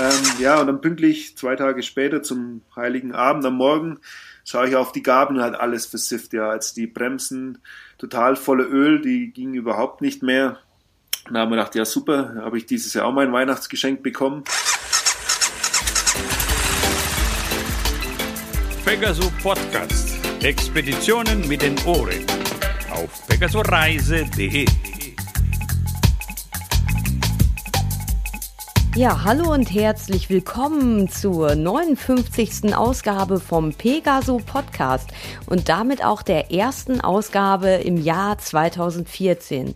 Ähm, ja, und dann pünktlich zwei Tage später zum Heiligen Abend am Morgen schaue ich auf die Gabel und halt alles versifft, ja. Als die Bremsen total volle Öl, die gingen überhaupt nicht mehr. Da haben wir gedacht, ja super, habe ich dieses Jahr auch mein Weihnachtsgeschenk bekommen. Pegaso Podcast. Expeditionen mit den Ohren. Auf pegasoreise.de. Ja, hallo und herzlich willkommen zur 59. Ausgabe vom Pegaso Podcast und damit auch der ersten Ausgabe im Jahr 2014.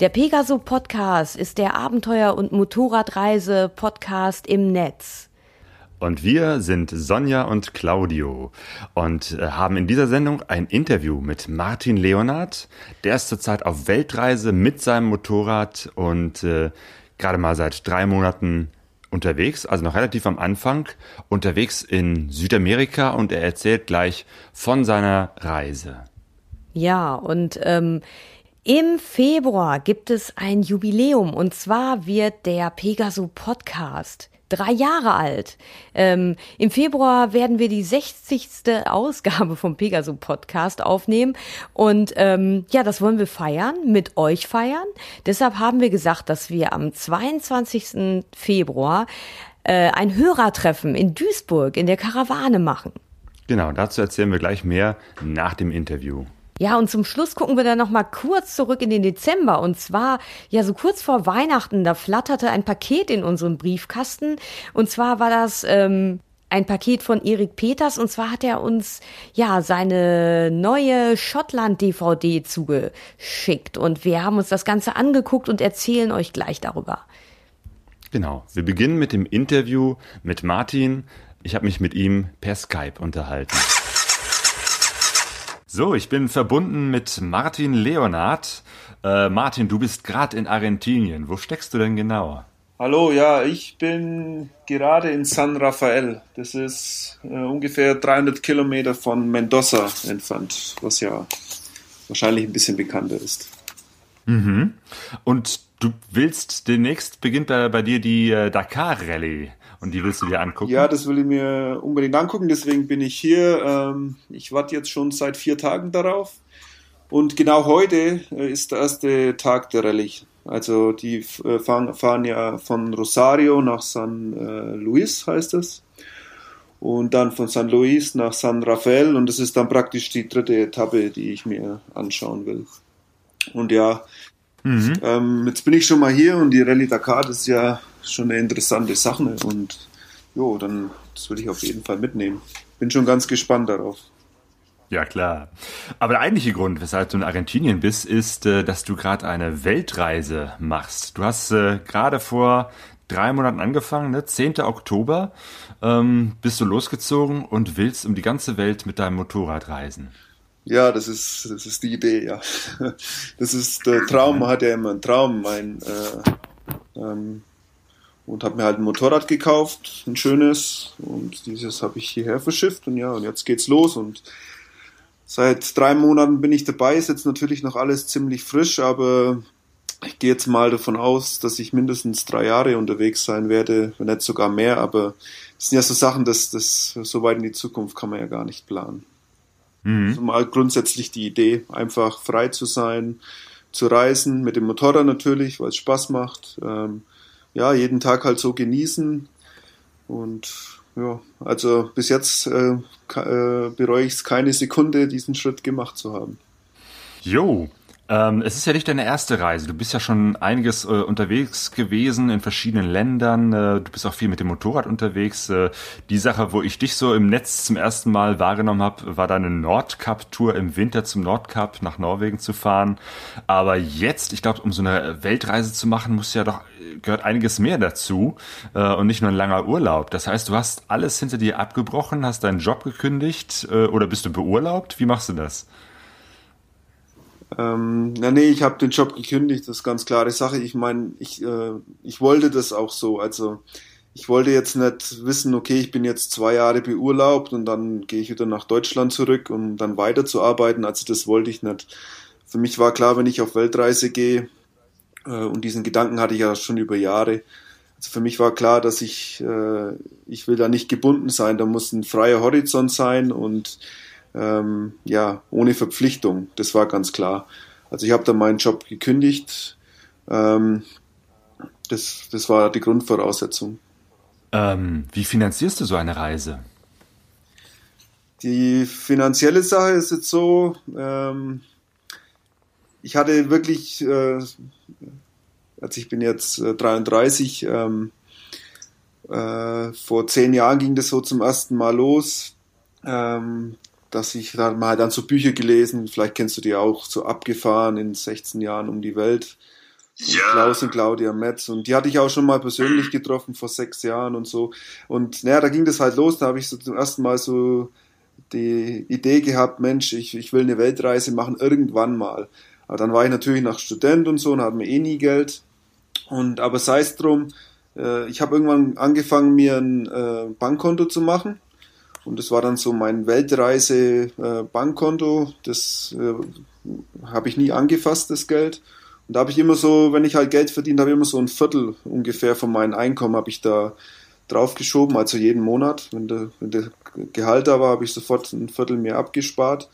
Der Pegaso Podcast ist der Abenteuer- und Motorradreise-Podcast im Netz. Und wir sind Sonja und Claudio und äh, haben in dieser Sendung ein Interview mit Martin Leonard. Der ist zurzeit auf Weltreise mit seinem Motorrad und äh, gerade mal seit drei Monaten unterwegs, also noch relativ am Anfang, unterwegs in Südamerika und er erzählt gleich von seiner Reise. Ja, und ähm, im Februar gibt es ein Jubiläum und zwar wird der Pegaso Podcast drei Jahre alt. Ähm, Im Februar werden wir die 60. Ausgabe vom Pegaso Podcast aufnehmen. Und ähm, ja, das wollen wir feiern, mit euch feiern. Deshalb haben wir gesagt, dass wir am 22. Februar äh, ein Hörertreffen in Duisburg in der Karawane machen. Genau, dazu erzählen wir gleich mehr nach dem Interview. Ja, und zum Schluss gucken wir dann noch mal kurz zurück in den Dezember. Und zwar, ja, so kurz vor Weihnachten, da flatterte ein Paket in unserem Briefkasten. Und zwar war das ähm, ein Paket von Erik Peters. Und zwar hat er uns, ja, seine neue Schottland-DVD zugeschickt. Und wir haben uns das Ganze angeguckt und erzählen euch gleich darüber. Genau. Wir beginnen mit dem Interview mit Martin. Ich habe mich mit ihm per Skype unterhalten. So, ich bin verbunden mit Martin Leonard. Äh, Martin, du bist gerade in Argentinien. Wo steckst du denn genau? Hallo, ja, ich bin gerade in San Rafael. Das ist äh, ungefähr 300 Kilometer von Mendoza entfernt, was ja wahrscheinlich ein bisschen bekannter ist. Mhm. Und du willst demnächst beginnt bei, bei dir die äh, Dakar Rallye. Und die willst du dir angucken? Ja, das will ich mir unbedingt angucken, deswegen bin ich hier. Ähm, ich warte jetzt schon seit vier Tagen darauf. Und genau heute äh, ist der erste Tag der Rallye. Also die äh, fahren, fahren ja von Rosario nach San äh, Luis, heißt es. Und dann von San Luis nach San Rafael. Und das ist dann praktisch die dritte Etappe, die ich mir anschauen will. Und ja, mhm. ähm, jetzt bin ich schon mal hier und die Rallye Dakar, das ist ja schon eine interessante Sache und jo, dann das würde ich auf jeden Fall mitnehmen. Bin schon ganz gespannt darauf. Ja, klar. Aber der eigentliche Grund, weshalb du in Argentinien bist, ist, äh, dass du gerade eine Weltreise machst. Du hast äh, gerade vor drei Monaten angefangen, ne? 10. Oktober ähm, bist du losgezogen und willst um die ganze Welt mit deinem Motorrad reisen. Ja, das ist, das ist die Idee, ja. Das ist der Traum, hat ja immer einen Traum. Mein, äh, ähm, und habe mir halt ein Motorrad gekauft, ein schönes und dieses habe ich hierher verschifft und ja, und jetzt geht's los und seit drei Monaten bin ich dabei, ist jetzt natürlich noch alles ziemlich frisch, aber ich gehe jetzt mal davon aus, dass ich mindestens drei Jahre unterwegs sein werde, wenn nicht sogar mehr, aber das sind ja so Sachen, dass das so weit in die Zukunft kann man ja gar nicht planen. Mhm. Also mal grundsätzlich die Idee, einfach frei zu sein, zu reisen, mit dem Motorrad natürlich, weil es Spaß macht. Ähm, ja, jeden Tag halt so genießen. Und ja, also bis jetzt äh, äh, bereue ich es keine Sekunde, diesen Schritt gemacht zu haben. Jo, ähm, es ist ja nicht deine erste Reise. Du bist ja schon einiges äh, unterwegs gewesen in verschiedenen Ländern. Äh, du bist auch viel mit dem Motorrad unterwegs. Äh, die Sache, wo ich dich so im Netz zum ersten Mal wahrgenommen habe, war deine Nordcup-Tour im Winter zum Nordcup nach Norwegen zu fahren. Aber jetzt, ich glaube, um so eine Weltreise zu machen, muss ja doch gehört einiges mehr dazu äh, und nicht nur ein langer Urlaub. Das heißt, du hast alles hinter dir abgebrochen, hast deinen Job gekündigt äh, oder bist du beurlaubt? Wie machst du das? Ähm, na nee, ich habe den Job gekündigt, das ist ganz klare Sache. Ich meine, ich, äh, ich wollte das auch so. Also ich wollte jetzt nicht wissen, okay, ich bin jetzt zwei Jahre beurlaubt und dann gehe ich wieder nach Deutschland zurück, um dann weiterzuarbeiten. Also das wollte ich nicht. Für mich war klar, wenn ich auf Weltreise gehe, äh, und diesen Gedanken hatte ich ja schon über Jahre, Also für mich war klar, dass ich, äh, ich will da nicht gebunden sein, da muss ein freier Horizont sein und ähm, ja, ohne Verpflichtung, das war ganz klar. Also ich habe dann meinen Job gekündigt, ähm, das, das war die Grundvoraussetzung. Ähm, wie finanzierst du so eine Reise? Die finanzielle Sache ist jetzt so, ähm, ich hatte wirklich, äh, also ich bin jetzt äh, 33, ähm, äh, vor zehn Jahren ging das so zum ersten Mal los, ähm, dass ich dann mal dann so Bücher gelesen, vielleicht kennst du die auch, so abgefahren in 16 Jahren um die Welt. Ja. Klaus und Claudia Metz und die hatte ich auch schon mal persönlich getroffen vor sechs Jahren und so. Und naja, da ging das halt los, da habe ich so zum ersten Mal so die Idee gehabt, Mensch, ich, ich will eine Weltreise machen, irgendwann mal. Aber dann war ich natürlich noch Student und so und hatte mir eh nie Geld. Und aber sei es drum, äh, ich habe irgendwann angefangen, mir ein äh, Bankkonto zu machen. Und das war dann so mein Weltreise-Bankkonto. Äh, das äh, habe ich nie angefasst, das Geld. Und da habe ich immer so, wenn ich halt Geld verdient habe, immer so ein Viertel ungefähr von meinem Einkommen habe ich da draufgeschoben, also jeden Monat. Wenn der, wenn der Gehalt da war, habe ich sofort ein Viertel mehr abgespart.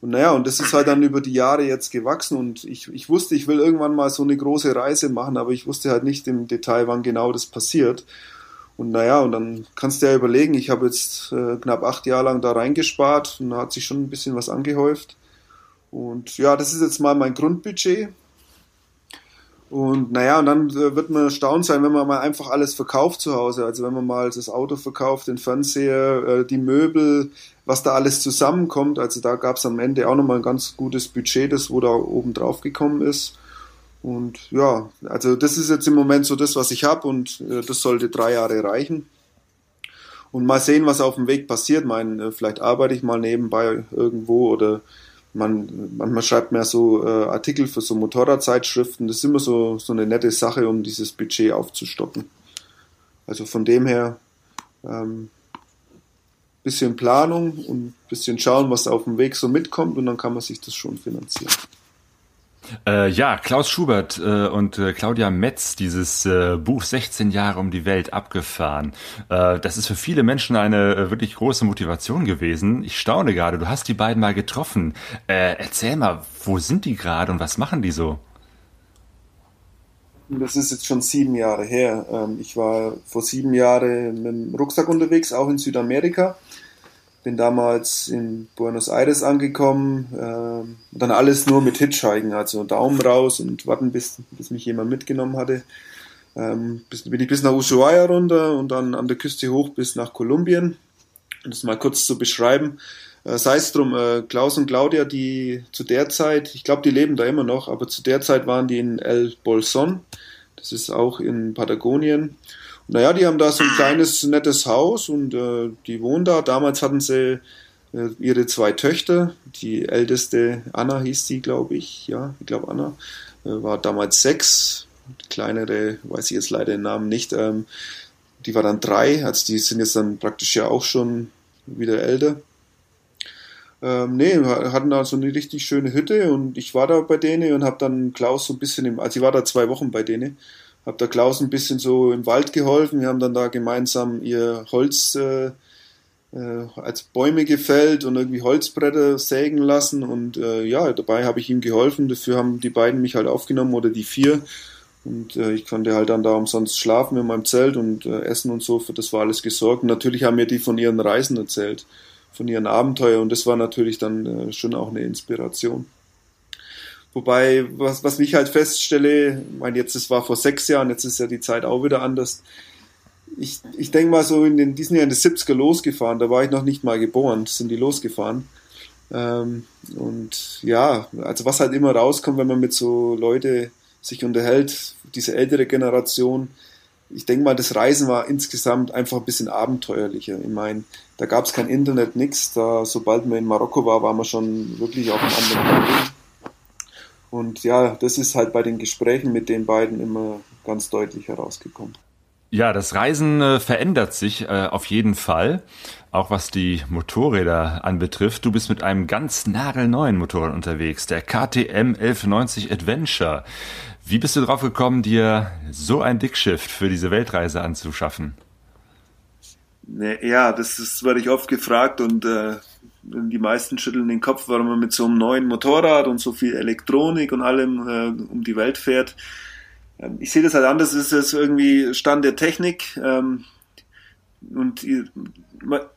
Und naja, und das ist halt dann über die Jahre jetzt gewachsen und ich, ich wusste, ich will irgendwann mal so eine große Reise machen, aber ich wusste halt nicht im Detail, wann genau das passiert. Und naja, und dann kannst du ja überlegen, ich habe jetzt äh, knapp acht Jahre lang da reingespart und da hat sich schon ein bisschen was angehäuft. Und ja, das ist jetzt mal mein Grundbudget. Und naja, und dann äh, wird man erstaunt sein, wenn man mal einfach alles verkauft zu Hause. Also wenn man mal das Auto verkauft, den Fernseher, äh, die Möbel, was da alles zusammenkommt. Also da gab es am Ende auch nochmal ein ganz gutes Budget, das wo da oben drauf gekommen ist. Und ja, also das ist jetzt im Moment so das, was ich habe und äh, das sollte drei Jahre reichen. Und mal sehen, was auf dem Weg passiert. Ich meine, vielleicht arbeite ich mal nebenbei irgendwo oder man, manchmal schreibt man ja so äh, Artikel für so Motorradzeitschriften. Das ist immer so, so eine nette Sache, um dieses Budget aufzustocken. Also von dem her ähm, bisschen Planung und bisschen schauen, was auf dem Weg so mitkommt und dann kann man sich das schon finanzieren. Äh, ja, Klaus Schubert äh, und äh, Claudia Metz, dieses äh, Buch 16 Jahre um die Welt abgefahren. Äh, das ist für viele Menschen eine äh, wirklich große Motivation gewesen. Ich staune gerade, du hast die beiden mal getroffen. erzähl mal, wo sind die gerade und was machen die so? Das ist jetzt schon sieben Jahre her. Ähm, ich war vor sieben Jahren mit dem Rucksack unterwegs, auch in Südamerika bin damals in Buenos Aires angekommen, äh, dann alles nur mit Hitchhiken, also Daumen raus und warten, bis, bis mich jemand mitgenommen hatte. Ähm, bis, bin ich bis nach Ushuaia runter und dann an der Küste hoch bis nach Kolumbien. Um das mal kurz zu beschreiben. Äh, sei es drum, äh, Klaus und Claudia, die zu der Zeit, ich glaube, die leben da immer noch, aber zu der Zeit waren die in El Bolson. Das ist auch in Patagonien. Naja, die haben da so ein kleines, nettes Haus und äh, die wohnen da. Damals hatten sie äh, ihre zwei Töchter. Die älteste, Anna hieß sie, glaube ich. Ja, ich glaube Anna. Äh, war damals sechs. Die kleinere, weiß ich jetzt leider den Namen nicht. Ähm, die war dann drei. Also die sind jetzt dann praktisch ja auch schon wieder älter. Ähm, nee, hatten da so eine richtig schöne Hütte und ich war da bei denen und habe dann Klaus so ein bisschen im, also ich war da zwei Wochen bei denen habe der Klaus ein bisschen so im Wald geholfen. Wir haben dann da gemeinsam ihr Holz äh, äh, als Bäume gefällt und irgendwie Holzbretter sägen lassen. Und äh, ja, dabei habe ich ihm geholfen. Dafür haben die beiden mich halt aufgenommen oder die vier. Und äh, ich konnte halt dann da umsonst schlafen in meinem Zelt und äh, essen und so. Für das war alles gesorgt. Und natürlich haben mir die von ihren Reisen erzählt, von ihren Abenteuern. Und das war natürlich dann äh, schon auch eine Inspiration. Wobei, was, was ich halt feststelle, ich meine, jetzt, das war vor sechs Jahren, jetzt ist ja die Zeit auch wieder anders. Ich, ich denke mal so, in den, die sind ja in den 70er losgefahren, da war ich noch nicht mal geboren, sind die losgefahren. Ähm, und ja, also was halt immer rauskommt, wenn man mit so Leute sich unterhält, diese ältere Generation, ich denke mal, das Reisen war insgesamt einfach ein bisschen abenteuerlicher. Ich meine, da gab es kein Internet, nichts. Da, sobald man in Marokko war, war man schon wirklich auf einem anderen Planeten. Und ja, das ist halt bei den Gesprächen mit den beiden immer ganz deutlich herausgekommen. Ja, das Reisen äh, verändert sich äh, auf jeden Fall, auch was die Motorräder anbetrifft. Du bist mit einem ganz nagelneuen Motorrad unterwegs, der KTM 1190 Adventure. Wie bist du drauf gekommen, dir so ein Dickschiff für diese Weltreise anzuschaffen? Ja, das ist, werde ich oft gefragt und äh, die meisten schütteln den Kopf, warum man mit so einem neuen Motorrad und so viel Elektronik und allem äh, um die Welt fährt. Ähm, ich sehe das halt anders, es ist irgendwie Stand der Technik. Ähm, und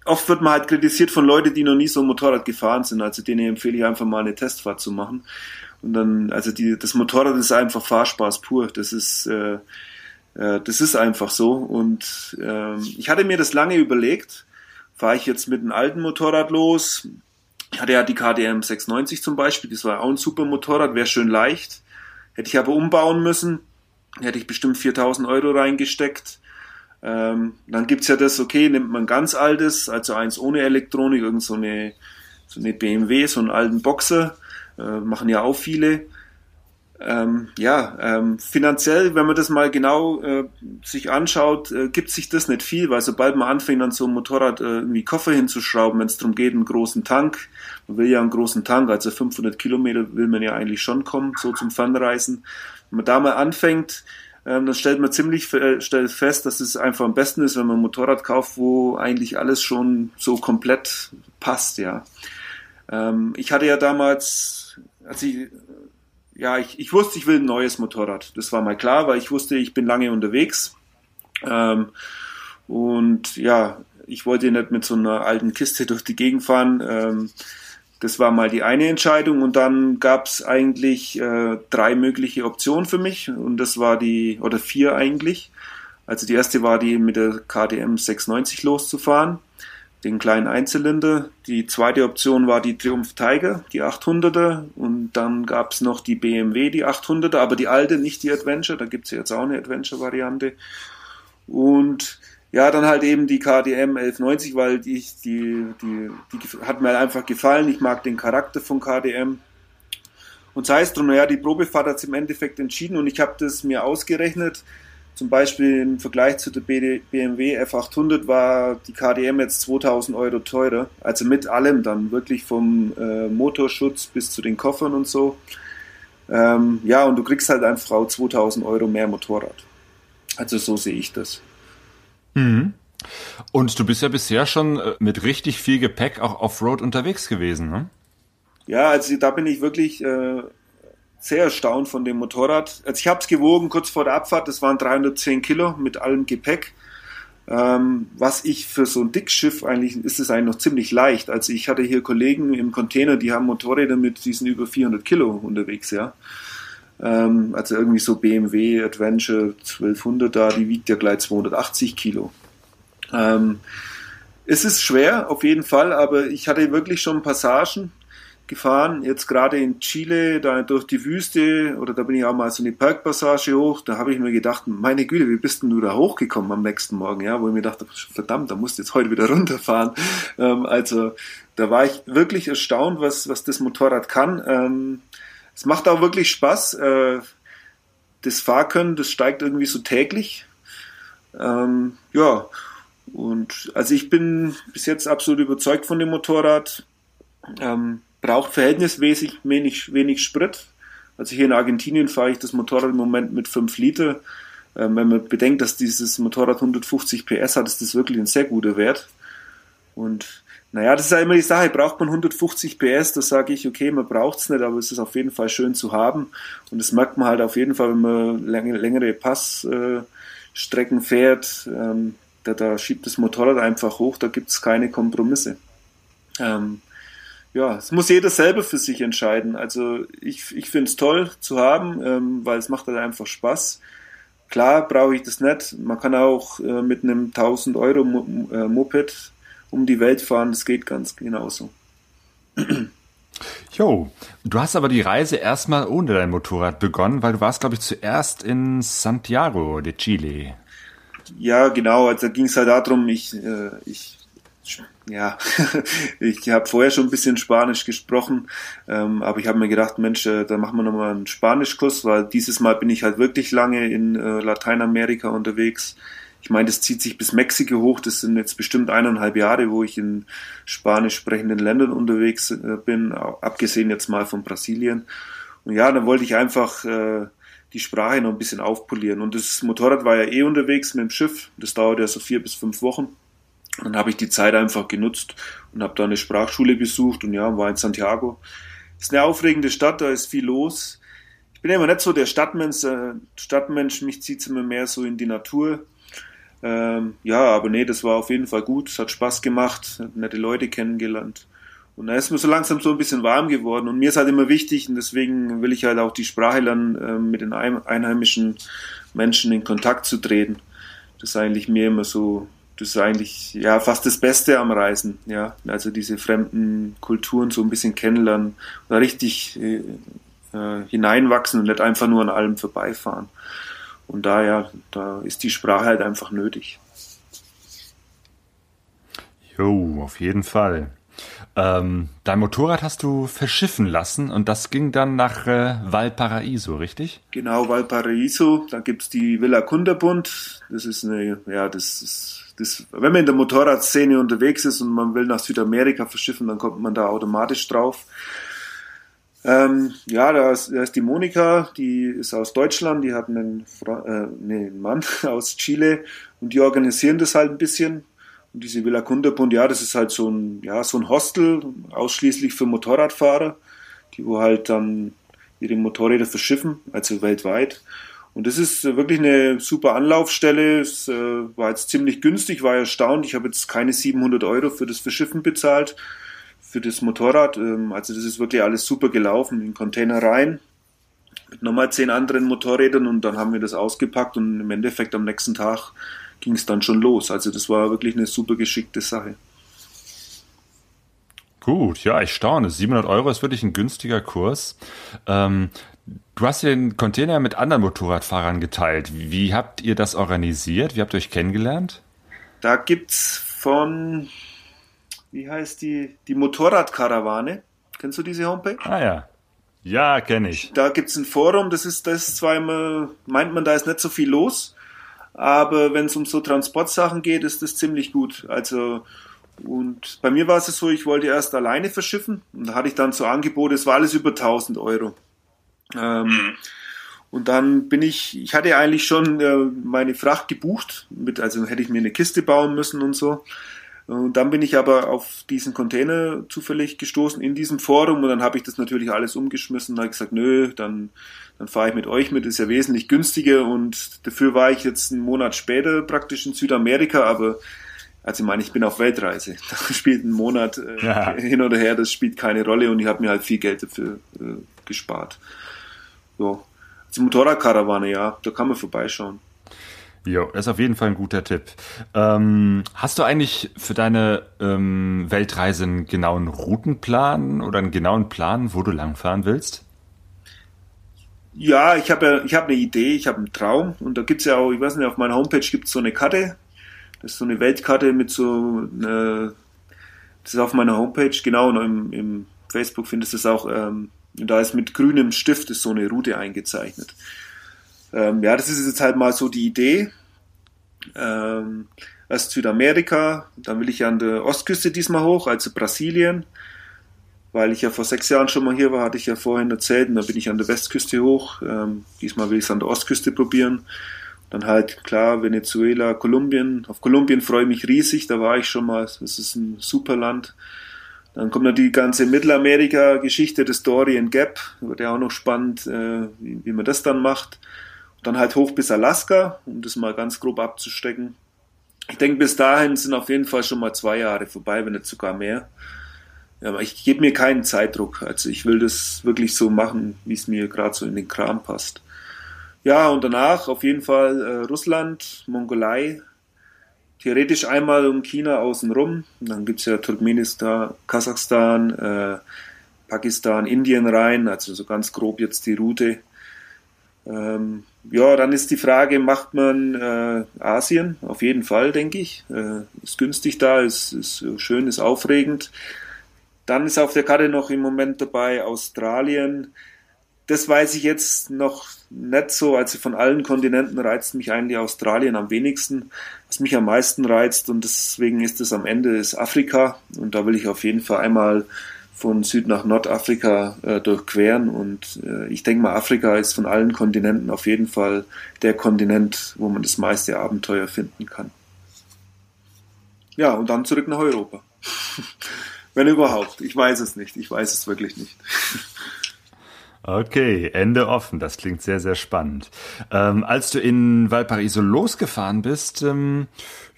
oft wird man halt kritisiert von Leuten, die noch nie so ein Motorrad gefahren sind. Also denen empfehle ich einfach mal eine Testfahrt zu machen. Und dann, also die, das Motorrad ist einfach Fahrspaß pur. Das ist, äh, äh, das ist einfach so. Und äh, ich hatte mir das lange überlegt. Fahre ich jetzt mit einem alten Motorrad los? Ich hatte ja die KDM 690 zum Beispiel. Das war auch ein super Motorrad, wäre schön leicht. Hätte ich aber umbauen müssen. Hätte ich bestimmt 4000 Euro reingesteckt. Ähm, dann gibt's ja das, okay, nimmt man ganz altes, also eins ohne Elektronik, irgend so eine, so eine BMW, so einen alten Boxer, äh, machen ja auch viele. Ähm, ja, ähm, finanziell, wenn man das mal genau äh, sich anschaut, äh, gibt sich das nicht viel, weil sobald man anfängt, an so einem Motorrad äh, irgendwie Koffer hinzuschrauben, wenn es darum geht, einen großen Tank, man will ja einen großen Tank, also 500 Kilometer will man ja eigentlich schon kommen, so zum Fernreisen. Wenn man da mal anfängt, ähm, dann stellt man ziemlich äh, stellt fest, dass es einfach am besten ist, wenn man ein Motorrad kauft, wo eigentlich alles schon so komplett passt, ja. Ähm, ich hatte ja damals, als ich, ja, ich, ich wusste, ich will ein neues Motorrad. Das war mal klar, weil ich wusste, ich bin lange unterwegs. Ähm, und ja, ich wollte nicht mit so einer alten Kiste durch die Gegend fahren. Ähm, das war mal die eine Entscheidung und dann gab es eigentlich äh, drei mögliche Optionen für mich und das war die, oder vier eigentlich. Also die erste war die mit der KTM 690 loszufahren, den kleinen Einzylinder. Die zweite Option war die Triumph Tiger, die 800er und dann gab es noch die BMW, die 800er, aber die alte, nicht die Adventure, da gibt es ja jetzt auch eine Adventure-Variante. Und ja, dann halt eben die KDM 1190, weil die, die, die, die hat mir einfach gefallen. Ich mag den Charakter von KDM. Und sei es drum, naja, die Probefahrt hat es im Endeffekt entschieden und ich habe das mir ausgerechnet. Zum Beispiel im Vergleich zu der BMW F800 war die KDM jetzt 2000 Euro teurer. Also mit allem dann, wirklich vom äh, Motorschutz bis zu den Koffern und so. Ähm, ja, und du kriegst halt einfach auch 2000 Euro mehr Motorrad. Also so sehe ich das. Mhm. Und du bist ja bisher schon äh, mit richtig viel Gepäck auch Offroad unterwegs gewesen, ne? Ja, also da bin ich wirklich äh, sehr erstaunt von dem Motorrad. Also ich habe es gewogen kurz vor der Abfahrt, das waren 310 Kilo mit allem Gepäck. Ähm, was ich für so ein Dickschiff eigentlich, ist es eigentlich noch ziemlich leicht. Also ich hatte hier Kollegen im Container, die haben Motorräder mit, diesen über 400 Kilo unterwegs, ja. Ähm, also irgendwie so BMW Adventure 1200 da, die wiegt ja gleich 280 Kilo. Ähm, es ist schwer, auf jeden Fall, aber ich hatte wirklich schon Passagen gefahren, jetzt gerade in Chile, da durch die Wüste, oder da bin ich auch mal so eine Parkpassage hoch, da habe ich mir gedacht, meine Güte, wie bist denn du da hochgekommen am nächsten Morgen, ja, wo ich mir dachte, verdammt, da musst du jetzt heute wieder runterfahren. Ähm, also da war ich wirklich erstaunt, was, was das Motorrad kann. Ähm, es macht auch wirklich Spaß. Äh, das Fahrkönnen, das steigt irgendwie so täglich. Ähm, ja, und also ich bin bis jetzt absolut überzeugt von dem Motorrad. Ähm, braucht verhältnismäßig wenig, wenig Sprit. Also hier in Argentinien fahre ich das Motorrad im Moment mit 5 Liter. Ähm, wenn man bedenkt, dass dieses Motorrad 150 PS hat, ist das wirklich ein sehr guter Wert. Und naja, das ist ja immer die Sache, braucht man 150 PS, da sage ich, okay, man braucht es nicht, aber es ist auf jeden Fall schön zu haben. Und das merkt man halt auf jeden Fall, wenn man längere Passstrecken fährt, ähm, da, da schiebt das Motorrad einfach hoch, da gibt es keine Kompromisse. Ähm, ja, es muss jeder selber für sich entscheiden. Also ich, ich finde es toll zu haben, ähm, weil es macht halt einfach Spaß. Klar brauche ich das nicht. Man kann auch äh, mit einem 1000 Euro Moped um die Welt fahren, das geht ganz genauso. Jo, du hast aber die Reise erstmal ohne dein Motorrad begonnen, weil du warst, glaube ich, zuerst in Santiago de Chile. Ja, genau. Also ging es halt darum, ich, äh, ich ja, ich habe vorher schon ein bisschen Spanisch gesprochen, ähm, aber ich habe mir gedacht, Mensch, äh, da machen wir nochmal einen Spanischkurs, weil dieses Mal bin ich halt wirklich lange in äh, Lateinamerika unterwegs ich meine, das zieht sich bis Mexiko hoch. Das sind jetzt bestimmt eineinhalb Jahre, wo ich in spanisch sprechenden Ländern unterwegs äh, bin, abgesehen jetzt mal von Brasilien. Und ja, dann wollte ich einfach äh, die Sprache noch ein bisschen aufpolieren. Und das Motorrad war ja eh unterwegs mit dem Schiff. Das dauert ja so vier bis fünf Wochen. Dann habe ich die Zeit einfach genutzt und habe da eine Sprachschule besucht und ja, war in Santiago. Ist eine aufregende Stadt, da ist viel los. Ich bin immer nicht so der Stadtmensch, äh, Stadtmensch mich zieht es immer mehr so in die Natur. Ähm, ja, aber nee, das war auf jeden Fall gut. Es hat Spaß gemacht, hat nette Leute kennengelernt. Und da ist mir so langsam so ein bisschen warm geworden. Und mir ist halt immer wichtig, und deswegen will ich halt auch die Sprache lernen, äh, mit den einheimischen Menschen in Kontakt zu treten. Das ist eigentlich mir immer so das ist eigentlich ja fast das Beste am Reisen, ja. Also diese fremden Kulturen so ein bisschen kennenlernen oder richtig äh, äh, hineinwachsen und nicht einfach nur an allem vorbeifahren. Und daher, da ist die Sprache halt einfach nötig. Jo, auf jeden Fall. Ähm, dein Motorrad hast du verschiffen lassen und das ging dann nach äh, Valparaiso, richtig? Genau, Valparaiso. Da gibt's die Villa Kunderbund. Das ist eine, ja, das ist das, wenn man in der Motorradszene unterwegs ist und man will nach Südamerika verschiffen, dann kommt man da automatisch drauf. Ähm, ja, da ist, da ist die Monika, die ist aus Deutschland, die hat einen, äh, nee, einen Mann aus Chile und die organisieren das halt ein bisschen. Und diese Villa Kunderbund, ja, das ist halt so ein, ja, so ein Hostel, ausschließlich für Motorradfahrer, die wo halt dann ihre Motorräder verschiffen, also weltweit. Und das ist äh, wirklich eine super Anlaufstelle. Es äh, war jetzt ziemlich günstig, war erstaunt. Ich habe jetzt keine 700 Euro für das Verschiffen bezahlt, für das Motorrad. Ähm, also das ist wirklich alles super gelaufen. In Container rein, mit nochmal zehn anderen Motorrädern und dann haben wir das ausgepackt und im Endeffekt am nächsten Tag ging es dann schon los. Also das war wirklich eine super geschickte Sache. Gut, ja, ich staune. 700 Euro ist wirklich ein günstiger Kurs. Ähm, Du hast den Container mit anderen Motorradfahrern geteilt. Wie habt ihr das organisiert? Wie habt ihr euch kennengelernt? Da gibt's von, wie heißt die, die Motorradkarawane. Kennst du diese Homepage? Ah ja. Ja, kenne ich. Da gibt's ein Forum, das ist das zwar immer, meint man, da ist nicht so viel los, aber wenn es um so Transportsachen geht, ist das ziemlich gut. Also und bei mir war es so, ich wollte erst alleine verschiffen und da hatte ich dann so Angebote, es war alles über 1000 Euro. Ähm, mhm. Und dann bin ich, ich hatte eigentlich schon äh, meine Fracht gebucht, mit, also hätte ich mir eine Kiste bauen müssen und so. Und dann bin ich aber auf diesen Container zufällig gestoßen in diesem Forum und dann habe ich das natürlich alles umgeschmissen und habe gesagt, nö, dann, dann fahre ich mit euch mit, ist ja wesentlich günstiger und dafür war ich jetzt einen Monat später praktisch in Südamerika, aber also ich meine, ich bin auf Weltreise. Da spielt ein Monat äh, ja. hin oder her, das spielt keine Rolle und ich habe mir halt viel Geld dafür äh, gespart ja, die Motorradkarawane, ja, da kann man vorbeischauen. Jo, das ist auf jeden Fall ein guter Tipp. Ähm, hast du eigentlich für deine ähm, Weltreise einen genauen Routenplan oder einen genauen Plan, wo du langfahren willst? Ja, ich habe ja, ich habe eine Idee, ich habe einen Traum und da gibt's ja auch, ich weiß nicht, auf meiner Homepage gibt's so eine Karte, das ist so eine Weltkarte mit so, eine, das ist auf meiner Homepage, genau, und im, im Facebook findest du es auch ähm, und da ist mit grünem Stift ist so eine Route eingezeichnet. Ähm, ja, das ist jetzt halt mal so die Idee. Ähm, erst Südamerika, dann will ich an der Ostküste diesmal hoch, also Brasilien. Weil ich ja vor sechs Jahren schon mal hier war, hatte ich ja vorhin erzählt, und dann bin ich an der Westküste hoch. Ähm, diesmal will ich es an der Ostküste probieren. Dann halt klar Venezuela, Kolumbien. Auf Kolumbien freue ich mich riesig, da war ich schon mal. Das ist ein super Land. Dann kommt noch die ganze Mittelamerika-Geschichte des Dorian Gap, wird ja auch noch spannend, äh, wie, wie, man das dann macht. Und dann halt hoch bis Alaska, um das mal ganz grob abzustecken. Ich denke, bis dahin sind auf jeden Fall schon mal zwei Jahre vorbei, wenn nicht sogar mehr. Ja, aber ich gebe mir keinen Zeitdruck. Also ich will das wirklich so machen, wie es mir gerade so in den Kram passt. Ja, und danach auf jeden Fall äh, Russland, Mongolei, theoretisch einmal um China außenrum. Dann gibt es ja Turkmenistan, Kasachstan, äh, Pakistan, Indien rein, also so ganz grob jetzt die Route. Ähm, ja, dann ist die Frage, macht man äh, Asien? Auf jeden Fall, denke ich. Äh, ist günstig da, ist, ist schön, ist aufregend. Dann ist auf der Karte noch im Moment dabei Australien, das weiß ich jetzt noch nicht so. Also von allen Kontinenten reizt mich eigentlich Australien am wenigsten. Was mich am meisten reizt und deswegen ist es am Ende ist Afrika und da will ich auf jeden Fall einmal von Süd nach Nordafrika äh, durchqueren. Und äh, ich denke mal, Afrika ist von allen Kontinenten auf jeden Fall der Kontinent, wo man das meiste Abenteuer finden kann. Ja, und dann zurück nach Europa. Wenn überhaupt. Ich weiß es nicht. Ich weiß es wirklich nicht. Okay, Ende offen. Das klingt sehr, sehr spannend. Ähm, als du in Valparaiso losgefahren bist, ähm,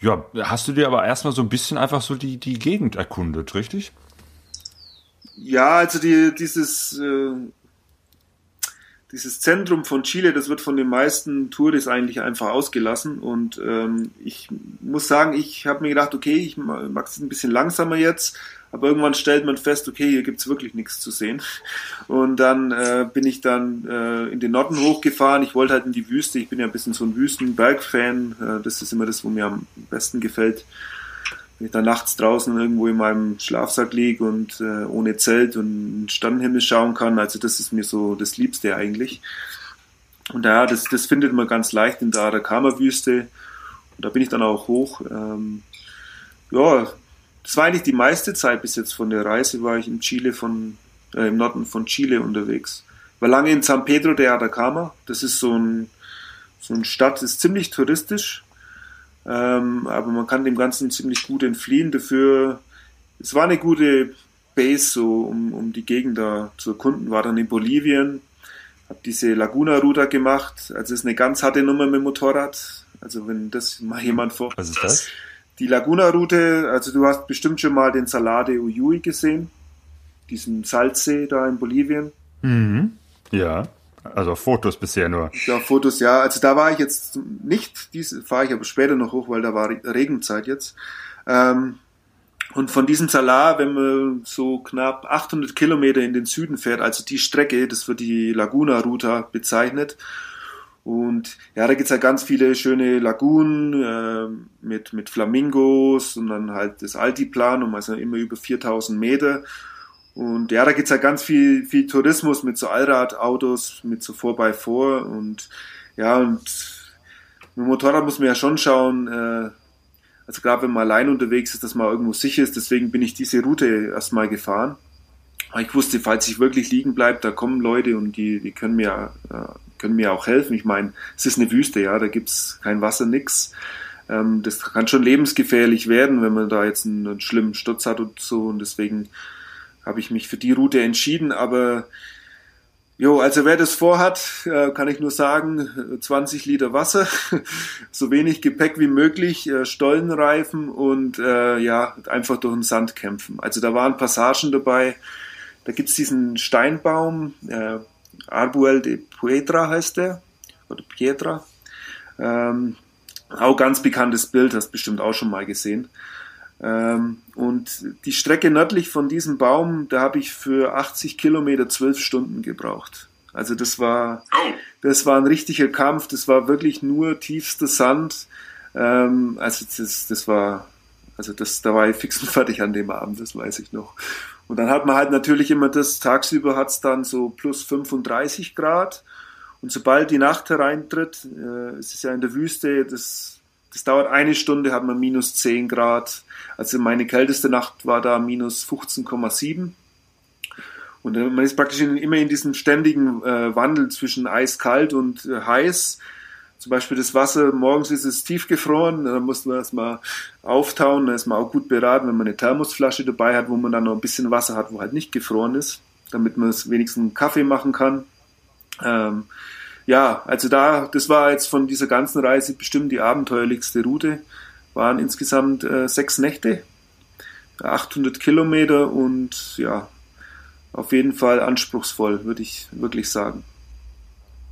ja, hast du dir aber erstmal so ein bisschen einfach so die, die Gegend erkundet, richtig? Ja, also die, dieses, äh, dieses Zentrum von Chile, das wird von den meisten Touris eigentlich einfach ausgelassen. Und ähm, ich muss sagen, ich habe mir gedacht, okay, ich mag es ein bisschen langsamer jetzt aber irgendwann stellt man fest, okay, hier gibt's wirklich nichts zu sehen. Und dann äh, bin ich dann äh, in den Norden hochgefahren. Ich wollte halt in die Wüste. Ich bin ja ein bisschen so ein Wüstenberg-Fan. Äh, das ist immer das, wo mir am besten gefällt. Wenn ich da nachts draußen irgendwo in meinem Schlafsack liege und äh, ohne Zelt und Sternenhimmel schauen kann. Also das ist mir so das Liebste eigentlich. Und ja, das, das findet man ganz leicht in der Atacama-Wüste. Und da bin ich dann auch hoch. Ähm, ja, das war eigentlich die meiste Zeit bis jetzt von der Reise, war ich in Chile von, äh, im Norden von Chile unterwegs. War lange in San Pedro de Atacama. Das ist so ein, so eine Stadt, ist ziemlich touristisch. Ähm, aber man kann dem Ganzen ziemlich gut entfliehen. Dafür, es war eine gute Base, so, um, um die Gegend da zu erkunden. War dann in Bolivien, habe diese Laguna-Ruta gemacht. Also es ist eine ganz harte Nummer mit dem Motorrad. Also wenn das mal jemand vor. Was ist das? Die Laguna-Route, also du hast bestimmt schon mal den Salade Uyui gesehen, diesen Salzsee da in Bolivien. Mhm. Ja, also Fotos bisher nur. Ja, Fotos, ja. Also da war ich jetzt nicht, diese fahre ich aber später noch hoch, weil da war Regenzeit jetzt. Ähm, und von diesem Salar, wenn man so knapp 800 Kilometer in den Süden fährt, also die Strecke, das wird die Laguna-Ruta bezeichnet. Und ja, da gibt's halt ganz viele schöne Lagunen äh, mit, mit Flamingos und dann halt das Altiplanum, also immer über 4000 Meter. Und ja, da gibt's halt ganz viel, viel Tourismus mit so Allradautos, mit so 4x4 und ja, und mit dem Motorrad muss man ja schon schauen, äh, also gerade wenn man allein unterwegs ist, dass man irgendwo sicher ist, deswegen bin ich diese Route erstmal gefahren. Aber ich wusste, falls ich wirklich liegen bleibe, da kommen Leute und die, die können mir äh, können mir auch helfen. Ich meine, es ist eine Wüste, ja, da gibt's kein Wasser, nix. Ähm, das kann schon lebensgefährlich werden, wenn man da jetzt einen, einen schlimmen Sturz hat und so. Und deswegen habe ich mich für die Route entschieden. Aber Jo, also wer das vorhat, äh, kann ich nur sagen, 20 Liter Wasser, so wenig Gepäck wie möglich, äh, Stollenreifen und äh, ja, einfach durch den Sand kämpfen. Also da waren Passagen dabei, da gibt's diesen Steinbaum, äh, Arbuel de Pietra heißt der, oder Pietra. Ähm, auch ganz bekanntes Bild, hast bestimmt auch schon mal gesehen. Ähm, und die Strecke nördlich von diesem Baum, da habe ich für 80 Kilometer zwölf Stunden gebraucht. Also das war, das war ein richtiger Kampf. Das war wirklich nur tiefster Sand. Ähm, also das, das war, also das, da war ich fix und fertig an dem Abend, das weiß ich noch. Und dann hat man halt natürlich immer das, tagsüber hat es dann so plus 35 Grad. Und sobald die Nacht hereintritt, äh, es ist ja in der Wüste, das, das dauert eine Stunde, hat man minus 10 Grad. Also meine kälteste Nacht war da minus 15,7. Und äh, man ist praktisch in, immer in diesem ständigen äh, Wandel zwischen eiskalt und äh, heiß zum Beispiel das Wasser, morgens ist es tiefgefroren, dann muss man erstmal auftauen, dann ist man auch gut beraten, wenn man eine Thermosflasche dabei hat, wo man dann noch ein bisschen Wasser hat, wo halt nicht gefroren ist, damit man es wenigstens einen Kaffee machen kann. Ähm, ja, also da, das war jetzt von dieser ganzen Reise bestimmt die abenteuerlichste Route. Waren insgesamt äh, sechs Nächte, 800 Kilometer und ja, auf jeden Fall anspruchsvoll, würde ich wirklich sagen.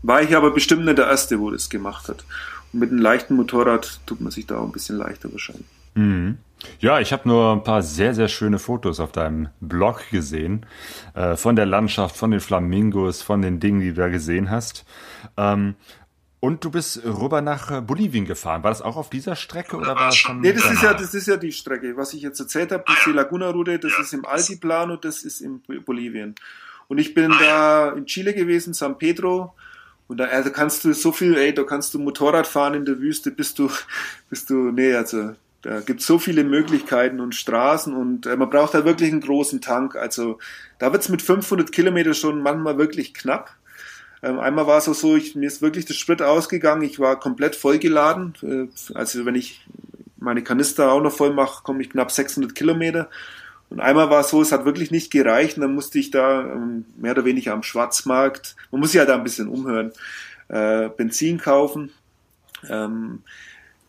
War ich aber bestimmt nicht der Erste, wo das gemacht hat. Und mit einem leichten Motorrad tut man sich da auch ein bisschen leichter wahrscheinlich. Mhm. Ja, ich habe nur ein paar sehr, sehr schöne Fotos auf deinem Blog gesehen. Äh, von der Landschaft, von den Flamingos, von den Dingen, die du da gesehen hast. Ähm, und du bist rüber nach äh, Bolivien gefahren. War das auch auf dieser Strecke oder war das schon? Nee, das ist ja, das ist ja die Strecke. Was ich jetzt erzählt habe, das ist die Laguna-Route, das ist im Altiplano, das ist in Bolivien. Und ich bin da in Chile gewesen, San Pedro, und da also kannst du so viel, ey, da kannst du Motorrad fahren in der Wüste, bist du, bist du, nee, also Da gibt es so viele Möglichkeiten und Straßen und äh, man braucht da wirklich einen großen Tank. Also da wird es mit 500 Kilometer schon manchmal wirklich knapp. Ähm, einmal war es auch so, ich, mir ist wirklich der Sprit ausgegangen. Ich war komplett vollgeladen. Äh, also wenn ich meine Kanister auch noch voll mache, komme ich knapp 600 Kilometer. Und einmal war es so, es hat wirklich nicht gereicht. Und dann musste ich da ähm, mehr oder weniger am Schwarzmarkt, man muss sich ja da ein bisschen umhören, äh, Benzin kaufen. Ähm,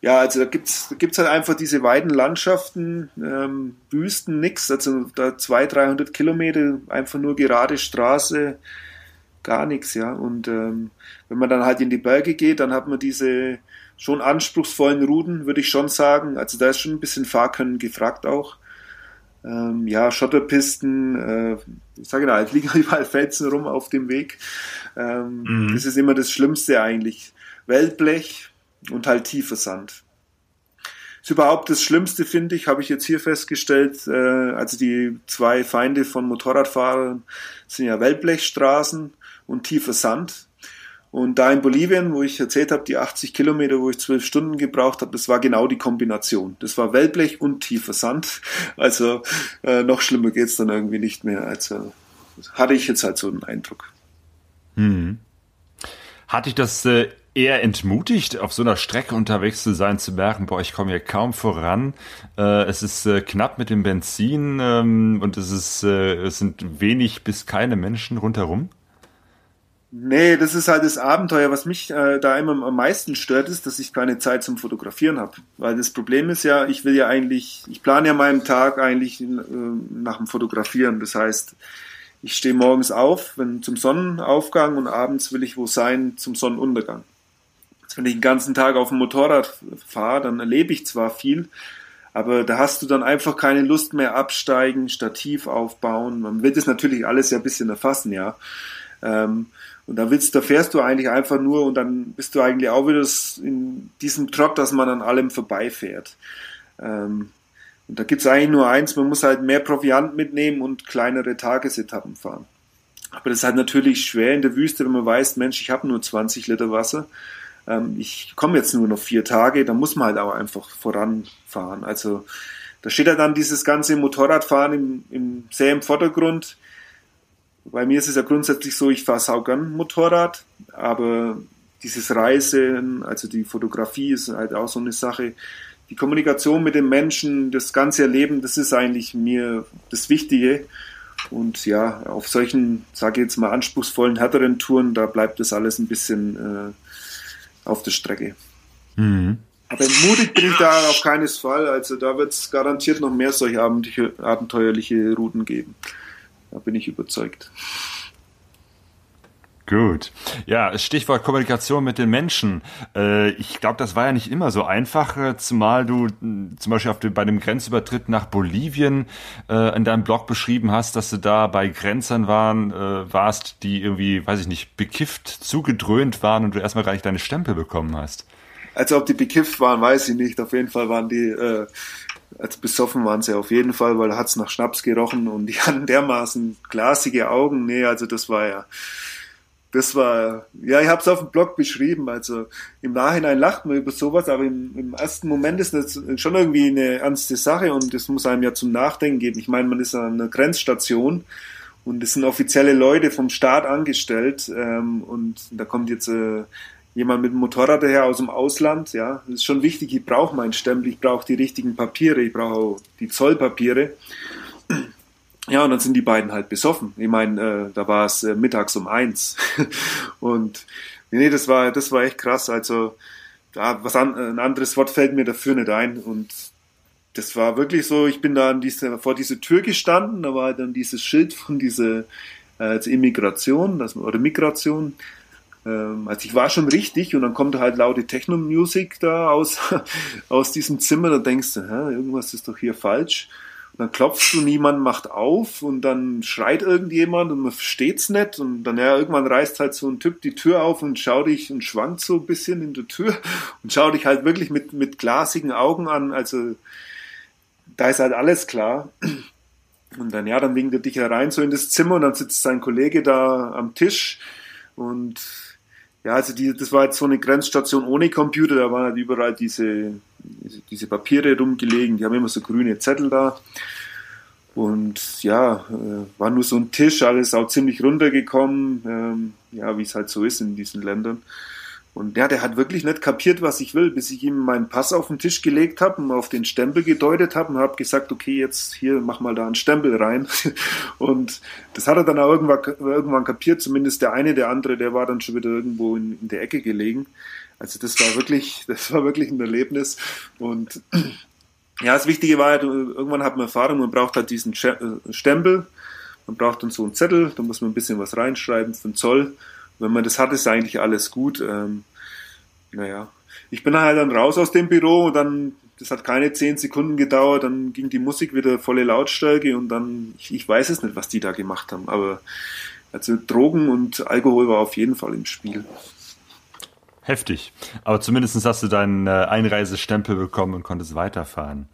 ja, also da gibt's da gibt's halt einfach diese weiten Landschaften, ähm, Wüsten, nix, also da 200, 300 Kilometer, einfach nur gerade Straße, gar nichts, ja. Und ähm, wenn man dann halt in die Berge geht, dann hat man diese schon anspruchsvollen Routen, würde ich schon sagen. Also da ist schon ein bisschen Fahrkönnen gefragt auch. Ähm, ja, Schotterpisten, äh, ich sage ja, es liegen überall Felsen rum auf dem Weg. Ähm, mhm. Das ist immer das Schlimmste eigentlich. Weltblech, und halt tiefer Sand. ist überhaupt das Schlimmste, finde ich, habe ich jetzt hier festgestellt. Äh, also die zwei Feinde von Motorradfahrern sind ja Wellblechstraßen und tiefer Sand. Und da in Bolivien, wo ich erzählt habe, die 80 Kilometer, wo ich zwölf Stunden gebraucht habe, das war genau die Kombination. Das war Wellblech und tiefer Sand. Also äh, noch schlimmer geht's dann irgendwie nicht mehr. Also hatte ich jetzt halt so einen Eindruck. Hm. Hatte ich das äh, eher entmutigt, auf so einer Strecke unterwegs zu sein, zu merken, boah, ich komme hier kaum voran. Äh, es ist äh, knapp mit dem Benzin ähm, und es ist, äh, es sind wenig bis keine Menschen rundherum. Nee, das ist halt das Abenteuer. Was mich äh, da immer am meisten stört, ist, dass ich keine Zeit zum Fotografieren habe. Weil das Problem ist ja, ich will ja eigentlich, ich plane ja meinen Tag eigentlich äh, nach dem Fotografieren. Das heißt, ich stehe morgens auf, wenn zum Sonnenaufgang und abends will ich wo sein zum Sonnenuntergang wenn ich den ganzen Tag auf dem Motorrad fahre, dann erlebe ich zwar viel, aber da hast du dann einfach keine Lust mehr absteigen, Stativ aufbauen. Man will das natürlich alles ja ein bisschen erfassen, ja. Ähm, und da willst, da fährst du eigentlich einfach nur und dann bist du eigentlich auch wieder in diesem Trott, dass man an allem vorbeifährt. Ähm, und da gibt's eigentlich nur eins, man muss halt mehr Proviant mitnehmen und kleinere Tagesetappen fahren. Aber das ist halt natürlich schwer in der Wüste, wenn man weiß, Mensch, ich habe nur 20 Liter Wasser ähm, ich komme jetzt nur noch vier Tage, da muss man halt auch einfach voranfahren. Also da steht ja dann dieses ganze Motorradfahren im, im, sehr im Vordergrund. Bei mir ist es ja grundsätzlich so, ich fahre saugern Motorrad, aber dieses Reisen, also die Fotografie ist halt auch so eine Sache. Die Kommunikation mit den Menschen, das ganze Erleben, das ist eigentlich mir das Wichtige. Und ja, auf solchen, sage ich jetzt mal, anspruchsvollen, härteren Touren, da bleibt das alles ein bisschen äh, auf der Strecke. Mhm. Aber mutig bin ich da auf keines Fall. Also da wird es garantiert noch mehr solche abenteuerliche Routen geben. Da bin ich überzeugt. Gut. Ja, Stichwort Kommunikation mit den Menschen. Äh, ich glaube, das war ja nicht immer so einfach, äh, zumal du zum Beispiel dem, bei dem Grenzübertritt nach Bolivien äh, in deinem Blog beschrieben hast, dass du da bei Grenzern waren, warst, die irgendwie, weiß ich nicht, bekifft, zugedröhnt waren und du erstmal gar nicht deine Stempel bekommen hast. Also ob die bekifft waren, weiß ich nicht. Auf jeden Fall waren die, äh, also besoffen waren sie auf jeden Fall, weil da hat's nach Schnaps gerochen und die hatten dermaßen glasige Augen. Nee, also das war ja das war, ja, ich habe es auf dem Blog beschrieben. Also im Nachhinein lacht man über sowas, aber im, im, ersten Moment ist das schon irgendwie eine ernste Sache und das muss einem ja zum Nachdenken geben. Ich meine, man ist an einer Grenzstation und es sind offizielle Leute vom Staat angestellt ähm, und da kommt jetzt äh, jemand mit dem Motorrad daher aus dem Ausland. Ja, das ist schon wichtig. Ich brauche meinen Stempel, ich brauche die richtigen Papiere, ich brauche auch die Zollpapiere. Ja, und dann sind die beiden halt besoffen. Ich meine, äh, da war es äh, mittags um eins. und nee, das war, das war echt krass. Also, da, was an, ein anderes Wort fällt mir dafür nicht ein. Und das war wirklich so, ich bin da an diese, vor dieser Tür gestanden, da war dann dieses Schild von dieser äh, Immigration das, oder Migration. Ähm, also ich war schon richtig und dann kommt halt laute Techno-Music da aus, aus diesem Zimmer, da denkst du, hä, irgendwas ist doch hier falsch. Dann klopfst du, niemand macht auf und dann schreit irgendjemand und man versteht's nicht. Und dann ja, irgendwann reißt halt so ein Typ die Tür auf und schaut dich und schwankt so ein bisschen in der Tür und schaut dich halt wirklich mit, mit glasigen Augen an, also da ist halt alles klar. Und dann, ja, dann winkt er dich herein so in das Zimmer und dann sitzt sein Kollege da am Tisch und ja, also die, das war jetzt so eine Grenzstation ohne Computer, da waren halt überall diese, diese Papiere rumgelegen, die haben immer so grüne Zettel da. Und ja, äh, war nur so ein Tisch, alles auch ziemlich runtergekommen, ähm, ja, wie es halt so ist in diesen Ländern. Und ja, der hat wirklich nicht kapiert, was ich will, bis ich ihm meinen Pass auf den Tisch gelegt habe und auf den Stempel gedeutet habe und habe gesagt, okay, jetzt hier mach mal da einen Stempel rein. Und das hat er dann auch irgendwann, irgendwann kapiert, zumindest der eine, der andere, der war dann schon wieder irgendwo in, in der Ecke gelegen. Also das war wirklich, das war wirklich ein Erlebnis. Und ja, das Wichtige war halt, irgendwann hat man Erfahrung, man braucht halt diesen äh, Stempel, man braucht dann so einen Zettel, da muss man ein bisschen was reinschreiben für den Zoll wenn man das hat, ist eigentlich alles gut. Ähm, naja, ich bin halt dann raus aus dem Büro und dann, das hat keine zehn Sekunden gedauert, dann ging die Musik wieder volle Lautstärke und dann, ich, ich weiß es nicht, was die da gemacht haben, aber also Drogen und Alkohol war auf jeden Fall im Spiel. Heftig. Aber zumindest hast du deinen äh, Einreisestempel bekommen und konntest weiterfahren.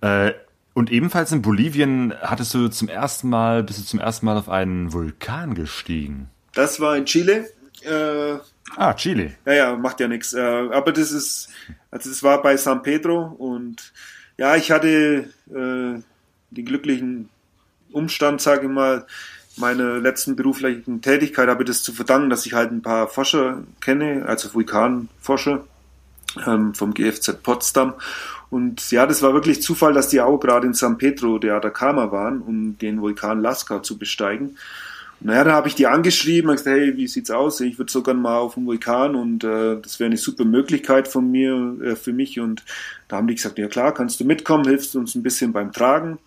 Äh, und ebenfalls in Bolivien hattest du zum ersten Mal, bist du zum ersten Mal auf einen Vulkan gestiegen. Das war in Chile. Äh, ah, Chile. Ja, ja, macht ja nichts. Äh, aber das ist, also das war bei San Pedro und ja, ich hatte äh, den glücklichen Umstand, sage ich mal, meiner letzten beruflichen Tätigkeit habe ich das zu verdanken, dass ich halt ein paar Forscher kenne, also Vulkanforscher ähm, vom GFZ Potsdam. Und ja, das war wirklich Zufall, dass die auch gerade in San Pedro de Atacama waren, um den Vulkan Lasca zu besteigen. Naja, dann habe ich die angeschrieben und gesagt, hey, wie sieht's aus? Ich würde sogar mal auf dem Vulkan und äh, das wäre eine super Möglichkeit von mir, äh, für mich. Und da haben die gesagt, ja klar, kannst du mitkommen, hilfst uns ein bisschen beim Tragen.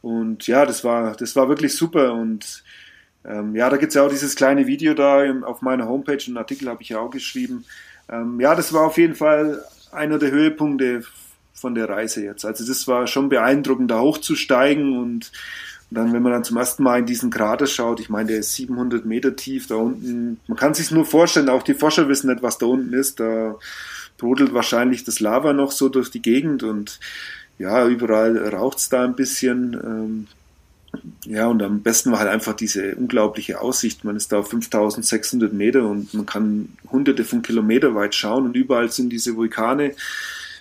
Und ja, das war, das war wirklich super. Und ähm, ja, da gibt's ja auch dieses kleine Video da auf meiner Homepage, einen Artikel habe ich ja auch geschrieben. Ähm, ja, das war auf jeden Fall einer der Höhepunkte von der Reise jetzt. Also das war schon beeindruckend, da hochzusteigen und dann, wenn man dann zum ersten Mal in diesen Krater schaut, ich meine, der ist 700 Meter tief da unten. Man kann sich nur vorstellen, auch die Forscher wissen nicht, was da unten ist. Da brodelt wahrscheinlich das Lava noch so durch die Gegend und ja, überall raucht's da ein bisschen. Ähm, ja, und am besten war halt einfach diese unglaubliche Aussicht. Man ist da auf 5600 Meter und man kann hunderte von Kilometer weit schauen und überall sind diese Vulkane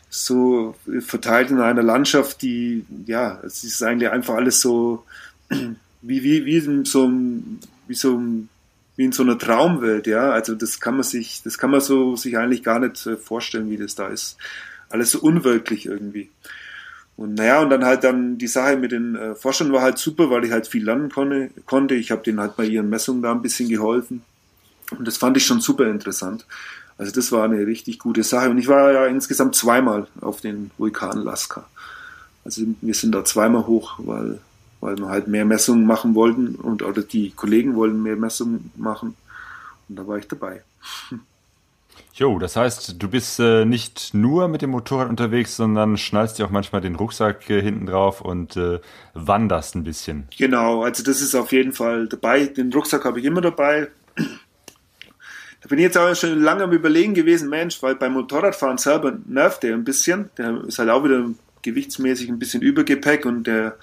so verteilt in einer Landschaft, die, ja, es ist eigentlich einfach alles so, wie, wie, wie in so einem, wie so wie in so einer Traumwelt, ja. Also das kann man sich, das kann man so sich eigentlich gar nicht äh, vorstellen, wie das da ist. Alles so unwirklich irgendwie. Und naja, und dann halt dann die Sache mit den äh, Forschern war halt super, weil ich halt viel lernen konnte. konnte. Ich habe denen halt bei ihren Messungen da ein bisschen geholfen. Und das fand ich schon super interessant. Also das war eine richtig gute Sache. Und ich war ja insgesamt zweimal auf den Vulkan Lasca. Also wir sind da zweimal hoch, weil, weil wir halt mehr Messungen machen wollten und oder die Kollegen wollten mehr Messungen machen. Und da war ich dabei. Jo, das heißt, du bist äh, nicht nur mit dem Motorrad unterwegs, sondern schnallst dir auch manchmal den Rucksack äh, hinten drauf und äh, wanderst ein bisschen. Genau, also das ist auf jeden Fall dabei. Den Rucksack habe ich immer dabei. Da bin ich jetzt auch schon lange am Überlegen gewesen, Mensch, weil beim Motorradfahren selber nervt der ein bisschen. Der ist halt auch wieder gewichtsmäßig ein bisschen Übergepäck und der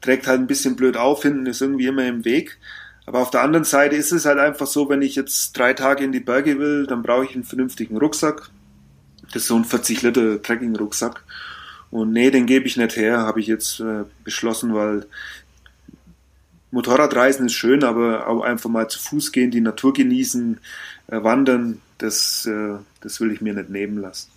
trägt halt ein bisschen blöd auf, hinten ist irgendwie immer im Weg. Aber auf der anderen Seite ist es halt einfach so, wenn ich jetzt drei Tage in die Berge will, dann brauche ich einen vernünftigen Rucksack. Das ist so ein 40 Liter Trekking-Rucksack. Und nee, den gebe ich nicht her, habe ich jetzt äh, beschlossen, weil Motorradreisen ist schön, aber auch einfach mal zu Fuß gehen, die Natur genießen, äh, wandern, das, äh, das will ich mir nicht nehmen lassen.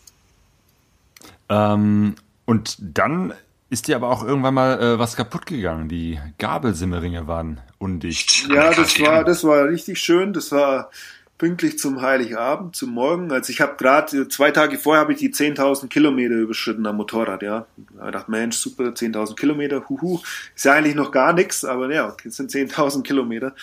Ähm, und dann ist dir aber auch irgendwann mal äh, was kaputt gegangen. Die Gabelsimmeringe waren undicht. Ja, das war, das war richtig schön. Das war pünktlich zum Heiligabend, zum Morgen. Also ich habe gerade zwei Tage vorher habe ich die 10.000 Kilometer überschritten am Motorrad, ja. Da dachte Mensch, super, 10.000 Kilometer, huhu, ist ja eigentlich noch gar nichts, aber ja, es sind 10.000 Kilometer.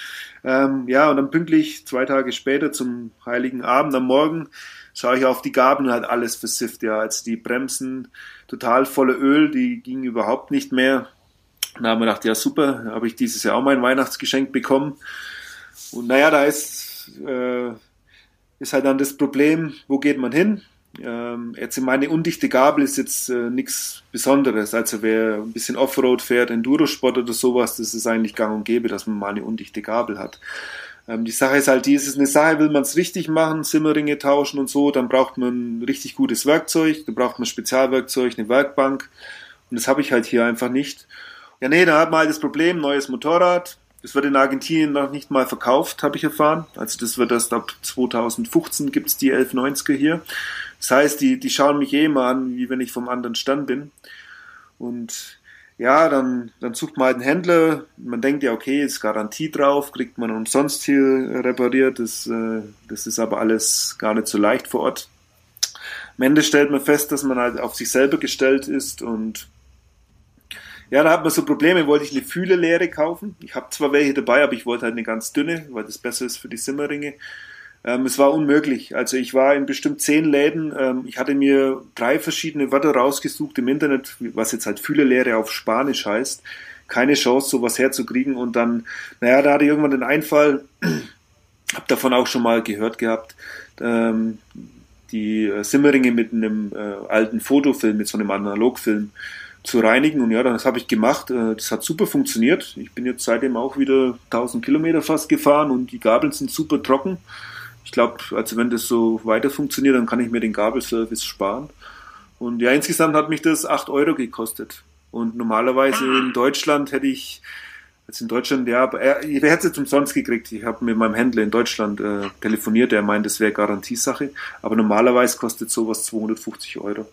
Ähm, ja, und dann pünktlich zwei Tage später zum Heiligen Abend am Morgen schaue ich auf die Gabel und halt alles versifft, ja. Also die Bremsen total voller Öl, die gingen überhaupt nicht mehr. Da haben wir gedacht, ja super, habe ich dieses Jahr auch mein Weihnachtsgeschenk bekommen. Und naja, da ist äh, ist halt dann das Problem, wo geht man hin? Ähm, jetzt meine undichte Gabel ist jetzt äh, nichts Besonderes. Also wer ein bisschen Offroad fährt, Endurosport oder sowas, das ist eigentlich gang und gäbe, dass man mal eine undichte Gabel hat. Ähm, die Sache ist halt, die ist eine Sache, will man es richtig machen, Simmeringe tauschen und so, dann braucht man richtig gutes Werkzeug, dann braucht man Spezialwerkzeug, eine Werkbank und das habe ich halt hier einfach nicht. Ja, nee, da hat man halt das Problem, neues Motorrad, das wird in Argentinien noch nicht mal verkauft, habe ich erfahren. Also das wird erst ab 2015 gibt's die 1190er hier. Das heißt, die, die schauen mich eh immer an, wie wenn ich vom anderen Stand bin. Und ja, dann, dann sucht man halt einen Händler. Man denkt ja, okay, ist Garantie drauf, kriegt man umsonst hier repariert. Das, äh, das ist aber alles gar nicht so leicht vor Ort. Am Ende stellt man fest, dass man halt auf sich selber gestellt ist und ja, da hat man so Probleme, wollte ich eine Fühlelehre kaufen. Ich habe zwar welche dabei, aber ich wollte halt eine ganz dünne, weil das besser ist für die Simmeringe. Ähm, es war unmöglich. Also ich war in bestimmt zehn Läden. Ähm, ich hatte mir drei verschiedene Wörter rausgesucht im Internet, was jetzt halt Fühlerlehre auf Spanisch heißt. Keine Chance, sowas herzukriegen. Und dann, naja, da hatte ich irgendwann den Einfall, habe davon auch schon mal gehört gehabt, ähm, die äh, Simmeringe mit einem äh, alten Fotofilm, mit so einem Analogfilm zu reinigen. Und ja, das habe ich gemacht. Äh, das hat super funktioniert. Ich bin jetzt seitdem auch wieder 1000 Kilometer fast gefahren und die Gabeln sind super trocken. Ich glaube, also wenn das so weiter funktioniert, dann kann ich mir den Gabelservice sparen. Und ja, insgesamt hat mich das 8 Euro gekostet. Und normalerweise in Deutschland hätte ich, also in Deutschland, ja, er, ich hätte es jetzt umsonst gekriegt. Ich habe mit meinem Händler in Deutschland äh, telefoniert, der meint, das wäre Garantiesache. Aber normalerweise kostet sowas 250 Euro.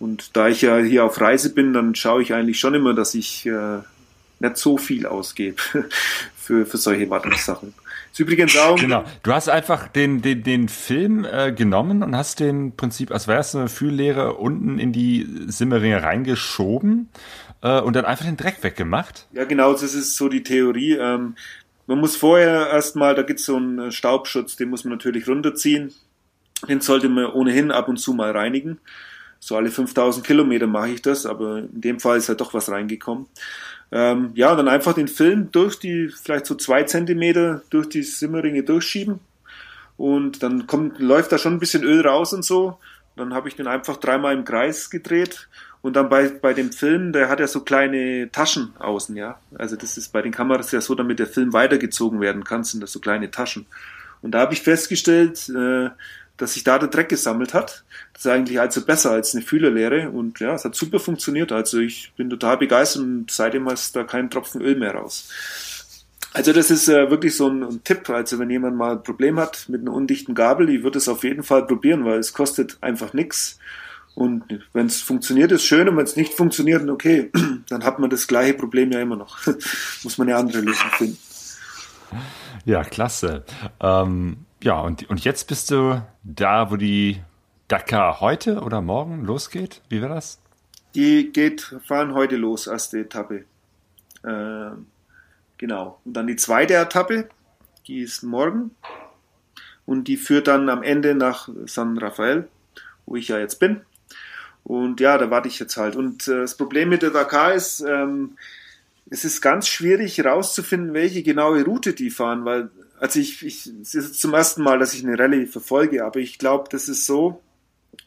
Und da ich ja hier auf Reise bin, dann schaue ich eigentlich schon immer, dass ich äh, nicht so viel ausgebe für, für solche Wartungssachen. Ist übrigens auch. Genau. Du hast einfach den, den, den Film äh, genommen und hast den Prinzip, als wäre es eine Fühllehre, unten in die Simmeringe reingeschoben äh, und dann einfach den Dreck weggemacht. Ja, genau, das ist so die Theorie. Ähm, man muss vorher erstmal, da gibt es so einen Staubschutz, den muss man natürlich runterziehen. Den sollte man ohnehin ab und zu mal reinigen. So alle 5000 Kilometer mache ich das, aber in dem Fall ist halt doch was reingekommen. Ähm, ja, und dann einfach den Film durch die, vielleicht so zwei Zentimeter durch die Simmeringe durchschieben. Und dann kommt, läuft da schon ein bisschen Öl raus und so. Dann habe ich den einfach dreimal im Kreis gedreht. Und dann bei, bei dem Film, der hat ja so kleine Taschen außen, ja. Also das ist bei den Kameras ja so, damit der Film weitergezogen werden kann, sind das so kleine Taschen. Und da habe ich festgestellt, äh, dass sich da der Dreck gesammelt hat. Das ist eigentlich also besser als eine Fühlerlehre und ja, es hat super funktioniert. Also ich bin total begeistert und seitdem ist da kein Tropfen Öl mehr raus. Also das ist äh, wirklich so ein, ein, Tipp. Also wenn jemand mal ein Problem hat mit einer undichten Gabel, ich würde es auf jeden Fall probieren, weil es kostet einfach nichts. Und wenn es funktioniert, ist schön. Und wenn es nicht funktioniert, okay, dann hat man das gleiche Problem ja immer noch. Muss man eine andere Lösung finden. Ja, klasse. Ähm, ja, und, und jetzt bist du da, wo die Dakar heute oder morgen losgeht? Wie war das? Die geht, fahren heute los, erste Etappe. Äh, genau. Und dann die zweite Etappe, die ist morgen. Und die führt dann am Ende nach San Rafael, wo ich ja jetzt bin. Und ja, da warte ich jetzt halt. Und äh, das Problem mit der Dakar ist, ähm, es ist ganz schwierig herauszufinden, welche genaue Route die fahren, weil also ich, ich, es ist zum ersten Mal, dass ich eine Rallye verfolge, aber ich glaube, das ist so,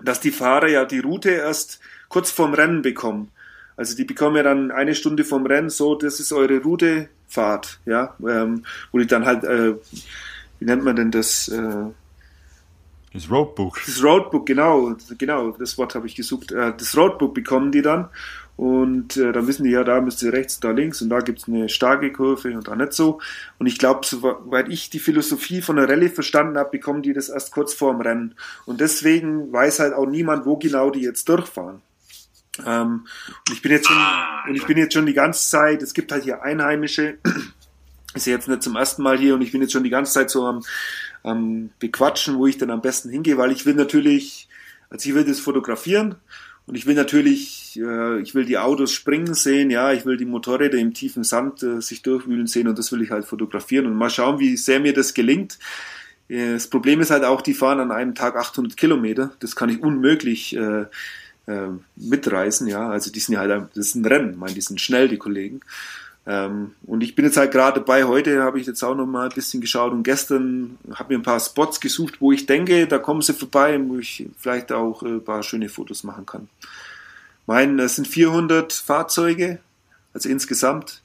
dass die Fahrer ja die Route erst kurz vorm Rennen bekommen. Also die bekommen ja dann eine Stunde vorm Rennen, so, das ist eure Route, Fahrt, ja, ähm, wo die dann halt, äh, wie nennt man denn das? Äh, das Roadbook. Das Roadbook, genau, genau, das Wort habe ich gesucht. Äh, das Roadbook bekommen die dann und äh, dann wissen die ja, da müsst ihr rechts, da links und da gibt's eine starke Kurve und da nicht so. Und ich glaube, soweit ich die Philosophie von der Rallye verstanden habe, bekommen die das erst kurz vorm Rennen. Und deswegen weiß halt auch niemand, wo genau die jetzt durchfahren. Ähm, und ich bin jetzt schon, und ich bin jetzt schon die ganze Zeit, es gibt halt hier Einheimische, ist jetzt nicht zum ersten Mal hier und ich bin jetzt schon die ganze Zeit so am, am bequatschen, wo ich dann am besten hingehe, weil ich will natürlich, also ich will das fotografieren und ich will natürlich, äh, ich will die Autos springen sehen, ja, ich will die Motorräder im tiefen Sand äh, sich durchwühlen sehen und das will ich halt fotografieren und mal schauen, wie sehr mir das gelingt. Äh, das Problem ist halt auch, die fahren an einem Tag 800 Kilometer. Das kann ich unmöglich äh, äh, mitreißen, ja. Also die sind ja halt, das ist ein Rennen, ich meine, die sind schnell, die Kollegen. Ähm, und ich bin jetzt halt gerade dabei, heute habe ich jetzt auch noch mal ein bisschen geschaut und gestern habe mir ein paar Spots gesucht, wo ich denke, da kommen sie vorbei, wo ich vielleicht auch äh, ein paar schöne Fotos machen kann. Mein, es sind 400 Fahrzeuge, also insgesamt.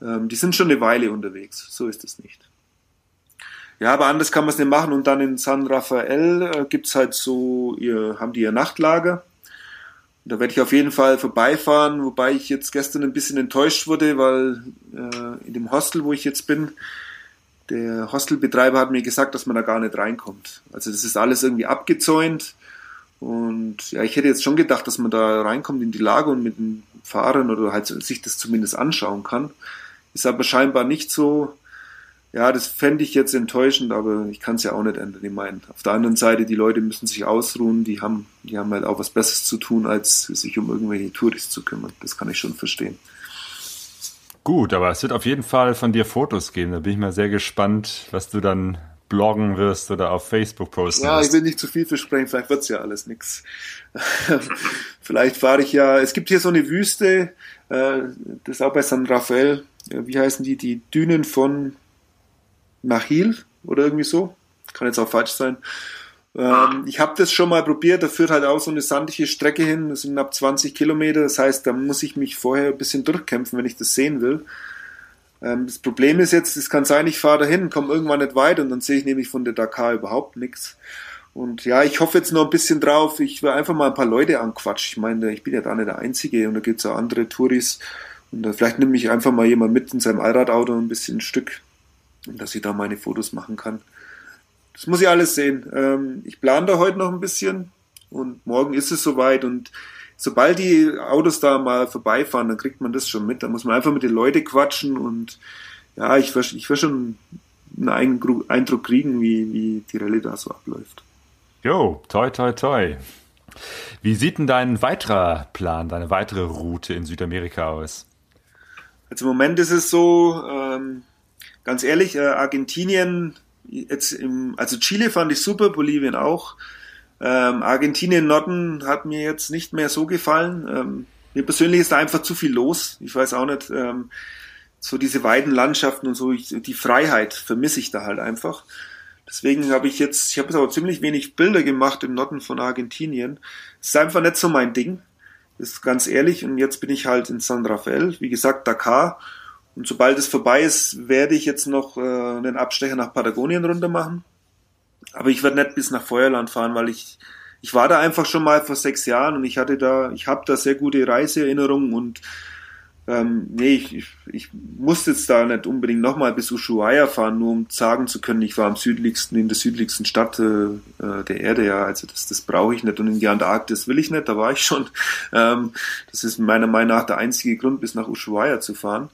Ähm, die sind schon eine Weile unterwegs, so ist es nicht. ja, aber anders kann man es nicht machen. Und dann in San Rafael äh, gibt's halt so, ihr, haben die ihr Nachtlager. Da werde ich auf jeden Fall vorbeifahren, wobei ich jetzt gestern ein bisschen enttäuscht wurde, weil äh, in dem Hostel, wo ich jetzt bin, der Hostelbetreiber hat mir gesagt, dass man da gar nicht reinkommt. Also das ist alles irgendwie abgezäunt. Und ja, ich hätte jetzt schon gedacht, dass man da reinkommt in die Lage und mit den Fahrern oder halt sich das zumindest anschauen kann. Ist aber scheinbar nicht so. Ja, das fände ich jetzt enttäuschend, aber ich kann es ja auch nicht ändern. Ich meine, auf der anderen Seite, die Leute müssen sich ausruhen, die haben, die haben halt auch was Besseres zu tun, als sich um irgendwelche Touris zu kümmern. Das kann ich schon verstehen. Gut, aber es wird auf jeden Fall von dir Fotos geben. Da bin ich mal sehr gespannt, was du dann bloggen wirst oder auf Facebook posten Ja, wirst. ich will nicht zu viel versprechen, vielleicht wird's ja alles nix. vielleicht fahre ich ja, es gibt hier so eine Wüste, äh, das ist auch bei San Rafael, äh, wie heißen die, die Dünen von Nachil oder irgendwie so. Kann jetzt auch falsch sein. Ähm, ich habe das schon mal probiert, da führt halt auch so eine sandige Strecke hin, das sind knapp 20 Kilometer, das heißt, da muss ich mich vorher ein bisschen durchkämpfen, wenn ich das sehen will. Ähm, das Problem ist jetzt, es kann sein, ich fahre dahin, komme irgendwann nicht weit und dann sehe ich nämlich von der Dakar überhaupt nichts. Und ja, ich hoffe jetzt noch ein bisschen drauf, ich will einfach mal ein paar Leute anquatschen. Ich meine, ich bin ja da nicht der Einzige und da gibt's auch andere Touris. Und da vielleicht nehme ich einfach mal jemand mit in seinem Allradauto ein bisschen ein Stück, dass ich da meine Fotos machen kann. Das muss ich alles sehen. Ähm, ich plane da heute noch ein bisschen und morgen ist es soweit und sobald die Autos da mal vorbeifahren, dann kriegt man das schon mit. Da muss man einfach mit den Leuten quatschen und ja, ich will, ich will schon einen Eindruck kriegen, wie, wie die Rallye da so abläuft. Jo, toi, toi, toi. Wie sieht denn dein weiterer Plan, deine weitere Route in Südamerika aus? Also im Moment ist es so, ähm, ganz ehrlich, äh, Argentinien jetzt im, also Chile fand ich super, Bolivien auch. Ähm, Argentinien Norden hat mir jetzt nicht mehr so gefallen. Ähm, mir persönlich ist da einfach zu viel los. Ich weiß auch nicht, ähm, so diese weiten Landschaften und so, ich, die Freiheit vermisse ich da halt einfach. Deswegen habe ich jetzt, ich habe jetzt aber ziemlich wenig Bilder gemacht im Norden von Argentinien. Es ist einfach nicht so mein Ding. Das ist ganz ehrlich. Und jetzt bin ich halt in San Rafael, wie gesagt, Dakar. Und sobald es vorbei ist, werde ich jetzt noch äh, einen Abstecher nach Patagonien runter machen. Aber ich werde nicht bis nach Feuerland fahren, weil ich ich war da einfach schon mal vor sechs Jahren und ich hatte da, ich habe da sehr gute Reiseerinnerungen und ähm, nee, ich, ich, ich muss jetzt da nicht unbedingt nochmal bis Ushuaia fahren, nur um sagen zu können, ich war am südlichsten, in der südlichsten Stadt äh, der Erde, ja, also das, das brauche ich nicht und in die Antarktis will ich nicht, da war ich schon. Ähm, das ist meiner Meinung nach der einzige Grund, bis nach Ushuaia zu fahren.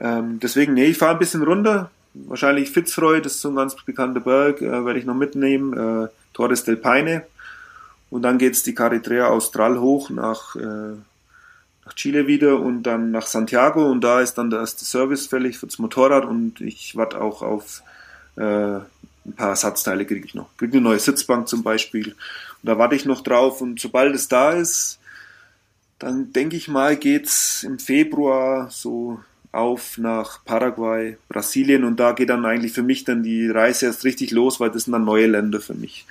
Ähm, deswegen, nee, ich fahre ein bisschen runter, wahrscheinlich Fitzroy, das ist so ein ganz bekannter Berg, äh, werde ich noch mitnehmen, äh, Torres del Paine. Und dann geht's die Carretera Austral hoch nach, äh, nach Chile wieder und dann nach Santiago. Und da ist dann der erste Service fällig fürs Motorrad und ich warte auch auf äh, ein paar Ersatzteile kriege ich noch. Kriege eine neue Sitzbank zum Beispiel. Und da warte ich noch drauf und sobald es da ist, dann denke ich mal geht's im Februar so auf nach Paraguay, Brasilien. Und da geht dann eigentlich für mich dann die Reise erst richtig los, weil das sind dann neue Länder für mich.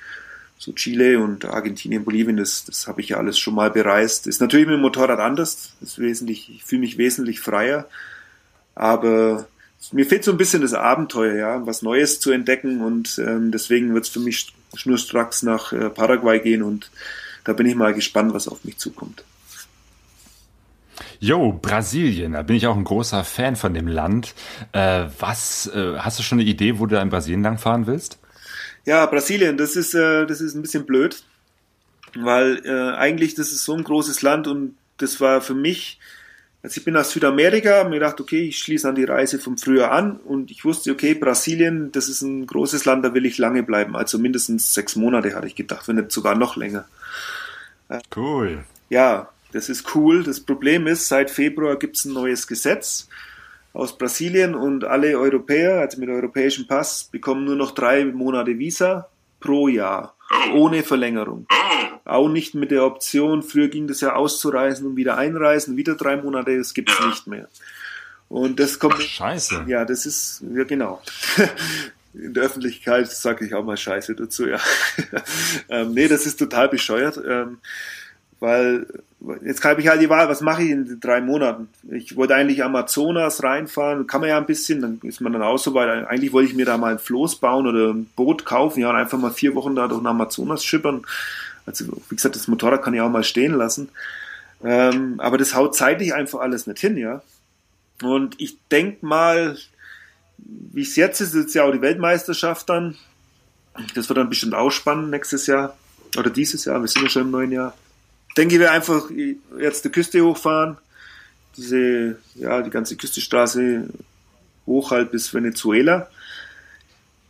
So Chile und Argentinien, Bolivien, das, das habe ich ja alles schon mal bereist. Ist natürlich mit dem Motorrad anders, ist wesentlich, ich fühle mich wesentlich freier, aber mir fehlt so ein bisschen das Abenteuer, ja, was Neues zu entdecken. Und ähm, deswegen wird es für mich schnurstracks nach äh, Paraguay gehen. Und da bin ich mal gespannt, was auf mich zukommt. Jo, Brasilien, da bin ich auch ein großer Fan von dem Land. Äh, was, äh, hast du schon eine Idee, wo du da in Brasilien langfahren willst? Ja, Brasilien, das ist, äh, das ist ein bisschen blöd, weil äh, eigentlich das ist so ein großes Land und das war für mich, also ich bin aus Südamerika, mir gedacht, okay, ich schließe an die Reise vom Frühjahr an und ich wusste, okay, Brasilien, das ist ein großes Land, da will ich lange bleiben, also mindestens sechs Monate hatte ich gedacht, wenn nicht sogar noch länger. Cool. Ja, das ist cool. Das Problem ist, seit Februar gibt es ein neues Gesetz aus Brasilien und alle Europäer, also mit europäischem Pass, bekommen nur noch drei Monate Visa pro Jahr, ohne Verlängerung. Auch nicht mit der Option, früher ging das ja auszureisen und wieder einreisen, wieder drei Monate, das gibt es nicht mehr. Und das kommt. Ach, scheiße. Ja, das ist, ja genau. In der Öffentlichkeit sage ich auch mal Scheiße dazu, ja. ähm, nee, das ist total bescheuert. Ähm, weil jetzt habe ich halt die Wahl, was mache ich in drei Monaten? Ich wollte eigentlich Amazonas reinfahren, kann man ja ein bisschen, dann ist man dann auch so weit. Eigentlich wollte ich mir da mal ein Floß bauen oder ein Boot kaufen, ja, und einfach mal vier Wochen da durch den Amazonas schippern. Also, wie gesagt, das Motorrad kann ich auch mal stehen lassen. Ähm, aber das haut zeitlich einfach alles nicht hin, ja. Und ich denke mal, wie es jetzt ist, ist ja auch die Weltmeisterschaft dann. Das wird dann bestimmt auch spannend nächstes Jahr oder dieses Jahr. Wir sind ja schon im neuen Jahr. Ich denke, wir einfach jetzt die Küste hochfahren, diese, ja, die ganze Küstenstraße hoch halt bis Venezuela.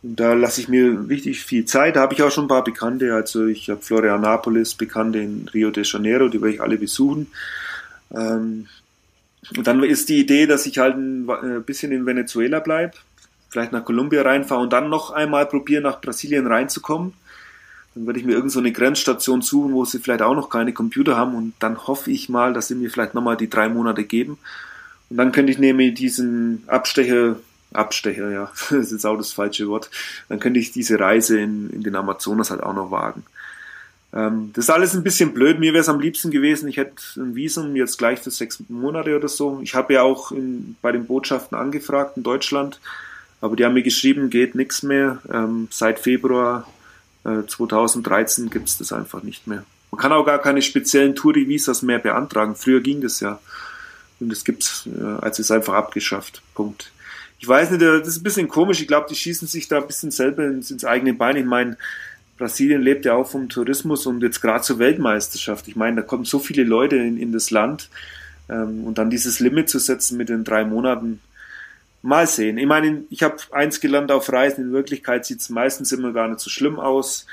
Und da lasse ich mir richtig viel Zeit. Da habe ich auch schon ein paar Bekannte. Also ich habe Florianapolis, Bekannte in Rio de Janeiro, die werde ich alle besuchen. Ähm, und dann ist die Idee, dass ich halt ein äh, bisschen in Venezuela bleibe, vielleicht nach Kolumbia reinfahre und dann noch einmal probiere, nach Brasilien reinzukommen. Dann würde ich mir irgend so eine Grenzstation suchen, wo sie vielleicht auch noch keine Computer haben und dann hoffe ich mal, dass sie mir vielleicht nochmal die drei Monate geben. Und dann könnte ich nämlich diesen Abstecher Abstecher, ja, das ist jetzt auch das falsche Wort, dann könnte ich diese Reise in, in den Amazonas halt auch noch wagen. Ähm, das ist alles ein bisschen blöd. Mir wäre es am liebsten gewesen, ich hätte ein Visum jetzt gleich für sechs Monate oder so. Ich habe ja auch in, bei den Botschaften angefragt in Deutschland, aber die haben mir geschrieben, geht nichts mehr. Ähm, seit Februar äh, 2013 gibt es das einfach nicht mehr. Man kann auch gar keine speziellen Touri-Visas mehr beantragen. Früher ging das ja. Und es gibt's, äh, also ist einfach abgeschafft. Punkt ich weiß nicht, das ist ein bisschen komisch. Ich glaube, die schießen sich da ein bisschen selber ins, ins eigene Bein. Ich meine, Brasilien lebt ja auch vom Tourismus und jetzt gerade zur Weltmeisterschaft. Ich meine, da kommen so viele Leute in, in das Land ähm, und dann dieses Limit zu setzen mit den drei Monaten. Mal sehen. Ich meine, ich habe eins gelernt auf Reisen. In Wirklichkeit sieht es meistens immer gar nicht so schlimm aus.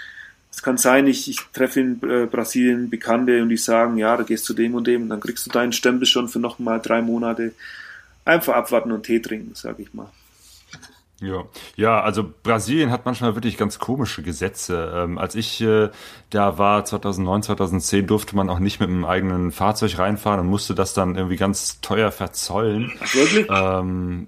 Es kann sein, ich, ich treffe in äh, Brasilien Bekannte und die sagen, ja, da gehst du dem und dem und dann kriegst du deinen Stempel schon für noch mal drei Monate einfach abwarten und Tee trinken, sage ich mal. Ja, ja, also Brasilien hat manchmal wirklich ganz komische Gesetze. Ähm, als ich äh, da war, 2009, 2010, durfte man auch nicht mit einem eigenen Fahrzeug reinfahren und musste das dann irgendwie ganz teuer verzollen. Ach, wirklich? Ähm,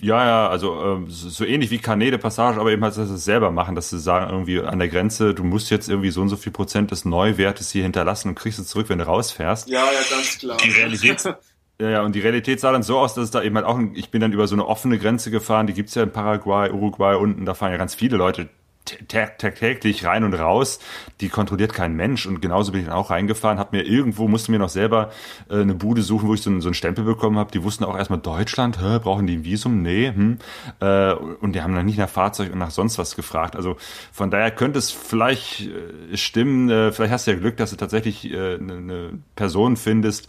ja, ja, also äh, so ähnlich wie Kanäle Passage, aber eben halt das selber machen, dass sie sagen irgendwie an der Grenze, du musst jetzt irgendwie so und so viel Prozent des Neuwertes hier hinterlassen und kriegst es zurück, wenn du rausfährst. Ja, ja, ganz klar. Die Realität, Ja, ja, und die Realität sah dann so aus, dass es da eben halt auch, ich bin dann über so eine offene Grenze gefahren, die gibt's ja in Paraguay, Uruguay unten, da fahren ja ganz viele Leute täglich rein und raus, die kontrolliert kein Mensch und genauso bin ich dann auch reingefahren, hab mir irgendwo, musste mir noch selber äh, eine Bude suchen, wo ich so, so einen Stempel bekommen habe, die wussten auch erstmal Deutschland, hä, brauchen die ein Visum? Nee, hm. Äh, und die haben dann nicht nach Fahrzeug und nach sonst was gefragt, also von daher könnte es vielleicht äh, stimmen, äh, vielleicht hast du ja Glück, dass du tatsächlich äh, eine, eine Person findest,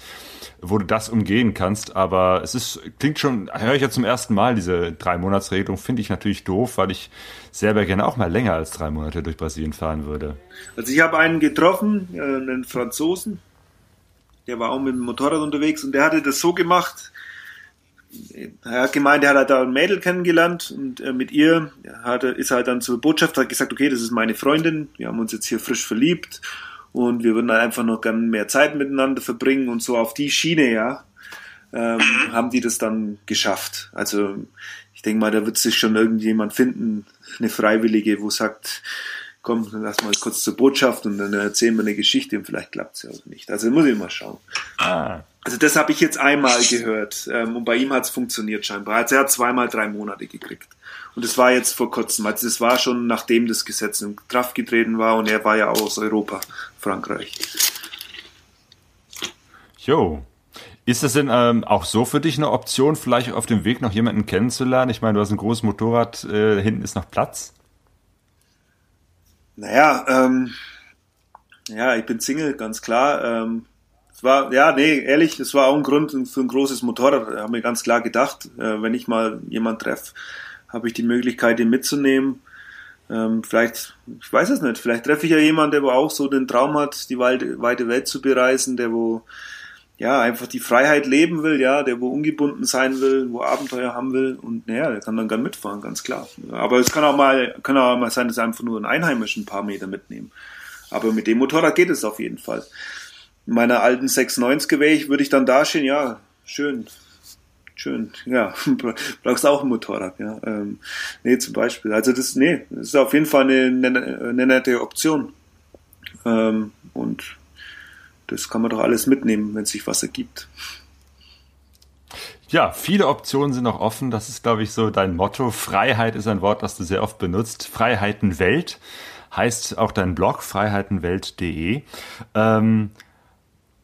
wo du das umgehen kannst. Aber es ist, klingt schon, höre ich ja zum ersten Mal, diese Drei-Monats-Regelung, finde ich natürlich doof, weil ich selber gerne auch mal länger als drei Monate durch Brasilien fahren würde. Also ich habe einen getroffen, äh, einen Franzosen, der war auch mit dem Motorrad unterwegs und der hatte das so gemacht, er hat gemeint, er hat da ein Mädel kennengelernt und äh, mit ihr hat er, ist halt dann zur Botschaft, hat gesagt, okay, das ist meine Freundin, wir haben uns jetzt hier frisch verliebt und wir würden einfach noch gern mehr Zeit miteinander verbringen und so auf die Schiene, ja, ähm, mhm. haben die das dann geschafft. Also ich denke mal, da wird sich schon irgendjemand finden, eine Freiwillige, wo sagt, komm, dann lass mal kurz zur Botschaft und dann erzählen wir eine Geschichte und vielleicht klappt es ja auch nicht. Also muss ich mal schauen. Ah. Also das habe ich jetzt einmal gehört ähm, und bei ihm hat es funktioniert scheinbar. Also er hat zweimal drei Monate gekriegt. Und das war jetzt vor kurzem. Also das war schon nachdem das Gesetz in Kraft getreten war und er war ja aus Europa, Frankreich. Jo. Ist das denn ähm, auch so für dich eine Option, vielleicht auf dem Weg noch jemanden kennenzulernen? Ich meine, du hast ein großes Motorrad, äh, hinten ist noch Platz. Naja, ähm, ja, ich bin Single, ganz klar. Ähm, es war, ja, nee, ehrlich, es war auch ein Grund für ein großes Motorrad, haben wir ganz klar gedacht, äh, wenn ich mal jemand treffe, habe ich die Möglichkeit, ihn mitzunehmen. Ähm, vielleicht, ich weiß es nicht, vielleicht treffe ich ja jemanden, der wo auch so den Traum hat, die weite, Welt zu bereisen, der wo ja einfach die Freiheit leben will, ja, der wo ungebunden sein will, wo Abenteuer haben will und naja, der kann dann gern mitfahren, ganz klar. Aber es kann auch mal, kann auch mal sein, dass einfach nur ein Einheimischen ein paar Meter mitnehmen. Aber mit dem Motorrad geht es auf jeden Fall. In meiner alten 690 wäre ich, würde ich dann dastehen, ja, schön, schön, ja, brauchst auch ein Motorrad, ja. Ähm, nee, zum Beispiel. Also das, nee, das ist auf jeden Fall eine, eine, nette Option. Ähm, und das kann man doch alles mitnehmen, wenn sich was ergibt. Ja, viele Optionen sind noch offen. Das ist, glaube ich, so dein Motto. Freiheit ist ein Wort, das du sehr oft benutzt. Freiheitenwelt heißt auch dein Blog, freiheitenwelt.de. Ähm,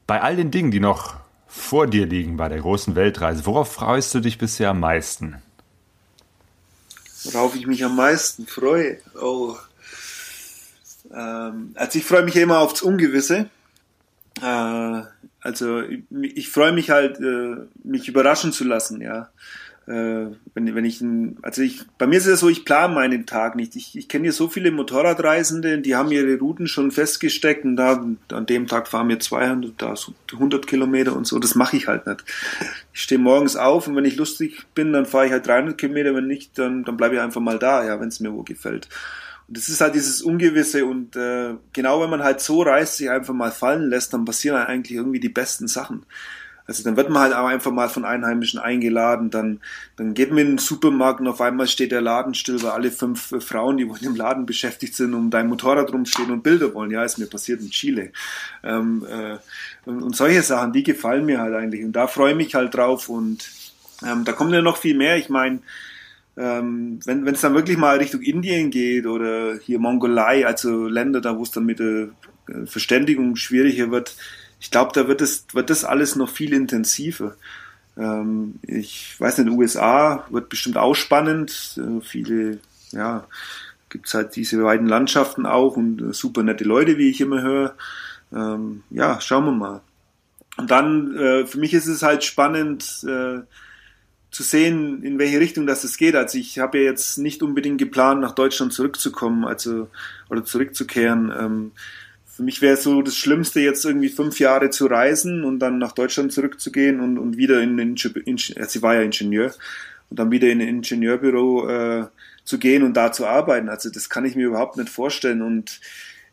bei all den Dingen, die noch vor dir liegen bei der großen Weltreise, worauf freust du dich bisher am meisten? Worauf ich mich am meisten freue? Oh. Ähm, also ich freue mich immer aufs Ungewisse. Äh, also ich, ich freue mich halt, äh, mich überraschen zu lassen, ja. Äh, wenn, wenn ich, also ich, bei mir ist es so, ich plane meinen Tag nicht. Ich, ich kenne hier so viele Motorradreisende, die haben ihre Routen schon festgesteckt und da, an dem Tag fahren wir 200, da 100 Kilometer und so. Das mache ich halt nicht. Ich stehe morgens auf und wenn ich lustig bin, dann fahre ich halt 300 Kilometer, wenn nicht, dann, dann bleibe ich einfach mal da, ja, wenn es mir wo gefällt. Und das ist halt dieses Ungewisse und äh, genau wenn man halt so reist, sich einfach mal fallen lässt, dann passieren eigentlich irgendwie die besten Sachen. Also dann wird man halt auch einfach mal von Einheimischen eingeladen, dann, dann geht man in den Supermarkt und auf einmal steht der Laden still, weil alle fünf Frauen, die wohl im Laden beschäftigt sind, um dein Motorrad rumstehen und Bilder wollen. Ja, ist mir passiert in Chile. Ähm, äh, und, und solche Sachen, die gefallen mir halt eigentlich. Und da freue ich mich halt drauf und ähm, da kommt ja noch viel mehr. Ich meine, ähm, wenn es dann wirklich mal Richtung Indien geht oder hier Mongolei, also Länder da, wo es dann mit der äh, Verständigung schwieriger wird, ich glaube, da wird es wird das alles noch viel intensiver. Ähm, ich weiß nicht, USA wird bestimmt auch spannend. Äh, viele, ja, gibt's halt diese beiden Landschaften auch und äh, super nette Leute, wie ich immer höre. Ähm, ja, schauen wir mal. Und dann, äh, für mich ist es halt spannend, äh, zu sehen, in welche Richtung das es geht. Also ich habe ja jetzt nicht unbedingt geplant, nach Deutschland zurückzukommen, also oder zurückzukehren. Ähm, für mich wäre so das Schlimmste, jetzt irgendwie fünf Jahre zu reisen und dann nach Deutschland zurückzugehen und, und wieder in, in, in sie war ja Ingenieur und dann wieder in ein Ingenieurbüro äh, zu gehen und da zu arbeiten. Also das kann ich mir überhaupt nicht vorstellen und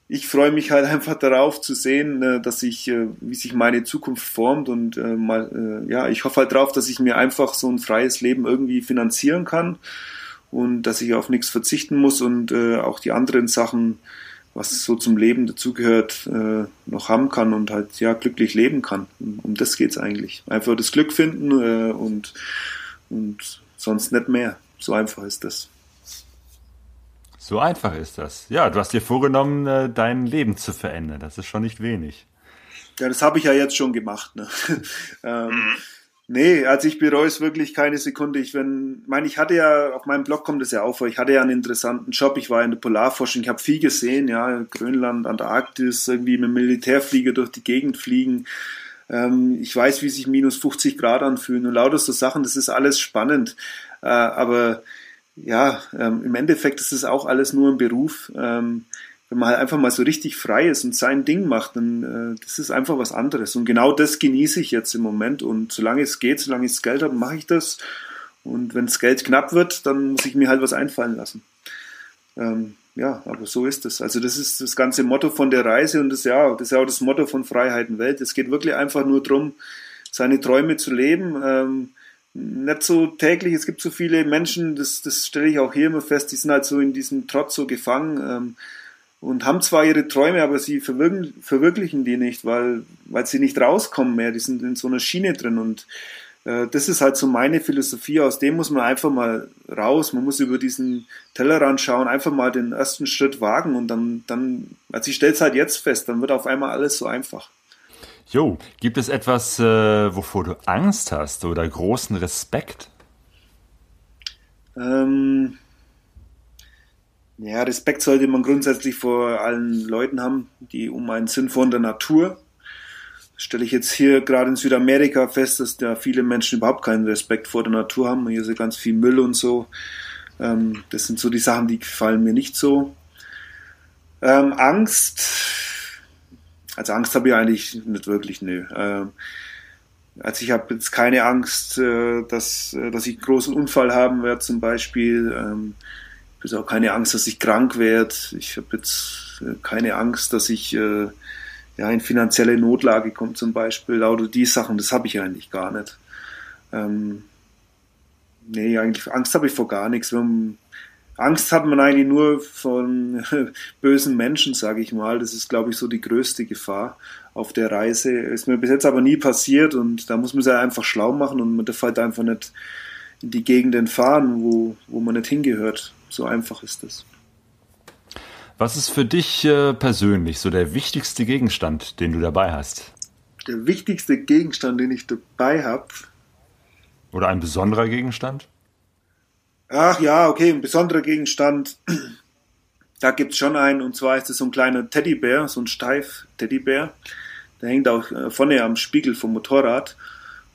ich freue mich halt einfach darauf zu sehen, äh, dass ich, äh, wie sich meine Zukunft formt und äh, mal, ja, ich hoffe halt darauf, dass ich mir einfach so ein freies Leben irgendwie finanzieren kann und dass ich auf nichts verzichten muss und auch die anderen Sachen, was so zum Leben dazugehört, noch haben kann und halt ja glücklich leben kann. Um das geht's eigentlich. Einfach das Glück finden und, und sonst nicht mehr. So einfach ist das. So einfach ist das. Ja, du hast dir vorgenommen, äh, dein Leben zu verändern. Das ist schon nicht wenig. Ja, das habe ich ja jetzt schon gemacht. Ne? ähm, mhm. Nee, also ich bereue es wirklich keine Sekunde. Ich wenn, meine, ich hatte ja, auf meinem Blog kommt es ja auch vor, ich hatte ja einen interessanten Job. Ich war in der Polarforschung, ich habe viel gesehen, ja, Grönland, Antarktis, irgendwie mit Militärflieger durch die Gegend fliegen. Ähm, ich weiß, wie sich minus 50 Grad anfühlen und lauter so Sachen, das ist alles spannend. Äh, aber ja, ähm, im Endeffekt ist es auch alles nur ein Beruf. Ähm, wenn man halt einfach mal so richtig frei ist und sein Ding macht, dann äh, das ist einfach was anderes. Und genau das genieße ich jetzt im Moment. Und solange es geht, solange ich das Geld habe, mache ich das. Und wenn das Geld knapp wird, dann muss ich mir halt was einfallen lassen. Ähm, ja, aber so ist es. Also das ist das ganze Motto von der Reise und das, ja, das ist ja auch das Motto von Freiheiten Welt. Es geht wirklich einfach nur darum, seine Träume zu leben. Ähm, nicht so täglich. Es gibt so viele Menschen, das, das stelle ich auch hier immer fest, die sind halt so in diesem Trotz so gefangen ähm, und haben zwar ihre Träume, aber sie verwirklichen, die nicht, weil, weil sie nicht rauskommen mehr. Die sind in so einer Schiene drin und äh, das ist halt so meine Philosophie. Aus dem muss man einfach mal raus. Man muss über diesen Tellerrand schauen, einfach mal den ersten Schritt wagen und dann, dann, also ich stelle es halt jetzt fest, dann wird auf einmal alles so einfach. Jo, gibt es etwas, äh, wovor du Angst hast oder großen Respekt? Ähm, ja, Respekt sollte man grundsätzlich vor allen Leuten haben, die um einen Sinn von der Natur. Das stelle ich jetzt hier gerade in Südamerika fest, dass da viele Menschen überhaupt keinen Respekt vor der Natur haben. Hier ist ja ganz viel Müll und so. Ähm, das sind so die Sachen, die gefallen mir nicht so. Ähm, Angst also Angst habe ich eigentlich nicht wirklich, nö. Ähm, also ich habe jetzt keine Angst, äh, dass, äh, dass ich einen großen Unfall haben werde zum Beispiel. Ähm, habe auch keine Angst, dass ich krank werde. Ich habe jetzt äh, keine Angst, dass ich äh, ja, in finanzielle Notlage komme zum Beispiel. Lauter die Sachen, das habe ich eigentlich gar nicht. Ähm, nee, eigentlich Angst habe ich vor gar nichts. Haben Angst hat man eigentlich nur von bösen Menschen, sage ich mal. Das ist, glaube ich, so die größte Gefahr auf der Reise. Ist mir bis jetzt aber nie passiert und da muss man sich einfach schlau machen und man darf halt einfach nicht in die Gegenden fahren, wo, wo man nicht hingehört. So einfach ist das. Was ist für dich äh, persönlich so der wichtigste Gegenstand, den du dabei hast? Der wichtigste Gegenstand, den ich dabei habe. Oder ein besonderer Gegenstand? Ach ja, okay, ein besonderer Gegenstand. Da gibt's schon einen, und zwar ist es so ein kleiner Teddybär, so ein Steif-Teddybär. Der hängt auch äh, vorne am Spiegel vom Motorrad.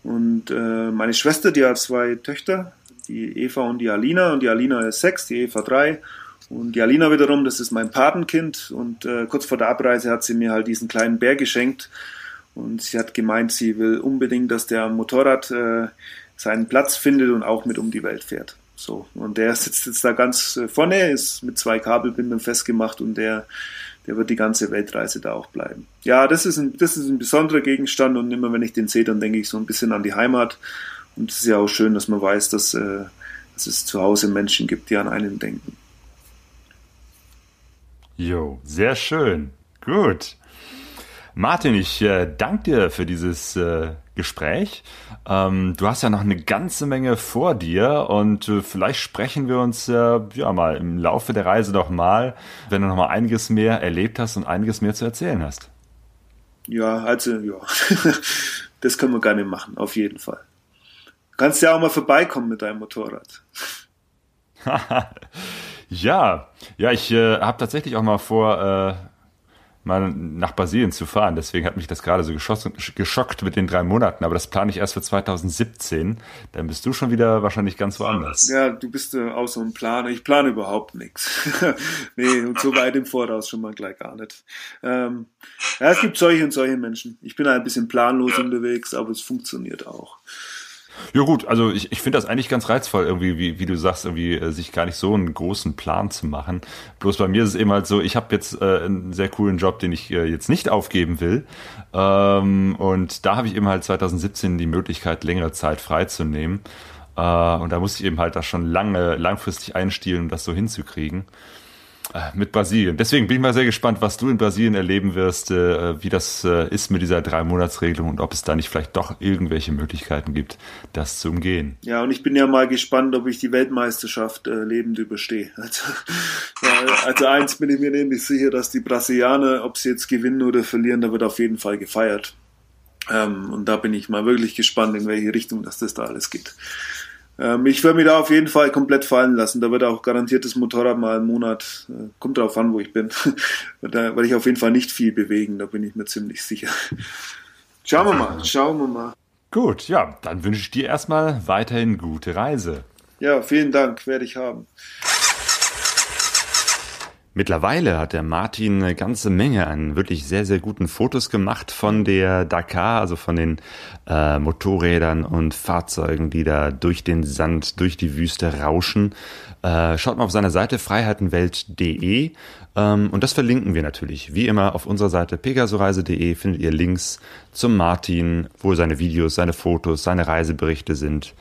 Und äh, meine Schwester, die hat zwei Töchter, die Eva und die Alina. Und die Alina ist sechs, die Eva drei. Und die Alina wiederum, das ist mein Patenkind. Und äh, kurz vor der Abreise hat sie mir halt diesen kleinen Bär geschenkt. Und sie hat gemeint, sie will unbedingt, dass der Motorrad äh, seinen Platz findet und auch mit um die Welt fährt. So. Und der sitzt jetzt da ganz äh, vorne, ist mit zwei Kabelbindern festgemacht und der, der wird die ganze Weltreise da auch bleiben. Ja, das ist ein, das ist ein besonderer Gegenstand und immer wenn ich den sehe, dann denke ich so ein bisschen an die Heimat. Und es ist ja auch schön, dass man weiß, dass, äh, dass es zu Hause Menschen gibt, die an einen denken. Jo, sehr schön. Gut. Martin, ich äh, danke dir für dieses äh, Gespräch. Ähm, du hast ja noch eine ganze Menge vor dir und äh, vielleicht sprechen wir uns äh, ja mal im Laufe der Reise noch mal, wenn du noch mal einiges mehr erlebt hast und einiges mehr zu erzählen hast. Ja, also ja, das können wir gerne machen, auf jeden Fall. Du kannst ja auch mal vorbeikommen mit deinem Motorrad. Ja, ja, ich äh, habe tatsächlich auch mal vor, äh, mal nach Brasilien zu fahren. Deswegen hat mich das gerade so geschockt mit den drei Monaten. Aber das plane ich erst für 2017. Dann bist du schon wieder wahrscheinlich ganz woanders. Ja, du bist äh, auch so ein Planer. Ich plane überhaupt nichts. nee, und so weit im Voraus schon mal gleich gar nicht. Ähm, ja, es gibt solche und solche Menschen. Ich bin ein bisschen planlos unterwegs, aber es funktioniert auch. Ja gut, also ich, ich finde das eigentlich ganz reizvoll, irgendwie, wie, wie du sagst, irgendwie äh, sich gar nicht so einen großen Plan zu machen. Bloß bei mir ist es eben halt so, ich habe jetzt äh, einen sehr coolen Job, den ich äh, jetzt nicht aufgeben will. Ähm, und da habe ich eben halt 2017 die Möglichkeit, längere Zeit freizunehmen. Äh, und da muss ich eben halt das schon lange, langfristig einstielen, um das so hinzukriegen. Äh, mit Brasilien. Deswegen bin ich mal sehr gespannt, was du in Brasilien erleben wirst, äh, wie das äh, ist mit dieser Drei-Monats-Regelung und ob es da nicht vielleicht doch irgendwelche Möglichkeiten gibt, das zu umgehen. Ja, und ich bin ja mal gespannt, ob ich die Weltmeisterschaft lebend überstehe. Also, ja, also eins bin ich mir nämlich sicher, dass die Brasilianer, ob sie jetzt gewinnen oder verlieren, da wird auf jeden Fall gefeiert. Ähm, und da bin ich mal wirklich gespannt, in welche Richtung das, das da alles geht. Ähm, ich werde mich da auf jeden Fall komplett fallen lassen. Da wird auch garantiert das Motorrad mal einen Monat, äh, kommt darauf an, wo ich bin. da werde ich auf jeden Fall nicht viel bewegen, da bin ich mir ziemlich sicher. Schauen wir mal, schauen wir mal. Gut, ja, dann wünsche ich dir erstmal weiterhin gute Reise. Ja, vielen Dank, werde ich haben. Mittlerweile hat der Martin eine ganze Menge an wirklich sehr, sehr guten Fotos gemacht von der Dakar, also von den äh, Motorrädern und Fahrzeugen, die da durch den Sand, durch die Wüste rauschen. Äh, schaut mal auf seiner Seite freiheitenwelt.de ähm, und das verlinken wir natürlich. Wie immer auf unserer Seite pegasoreise.de findet ihr Links zum Martin, wo seine Videos, seine Fotos, seine Reiseberichte sind.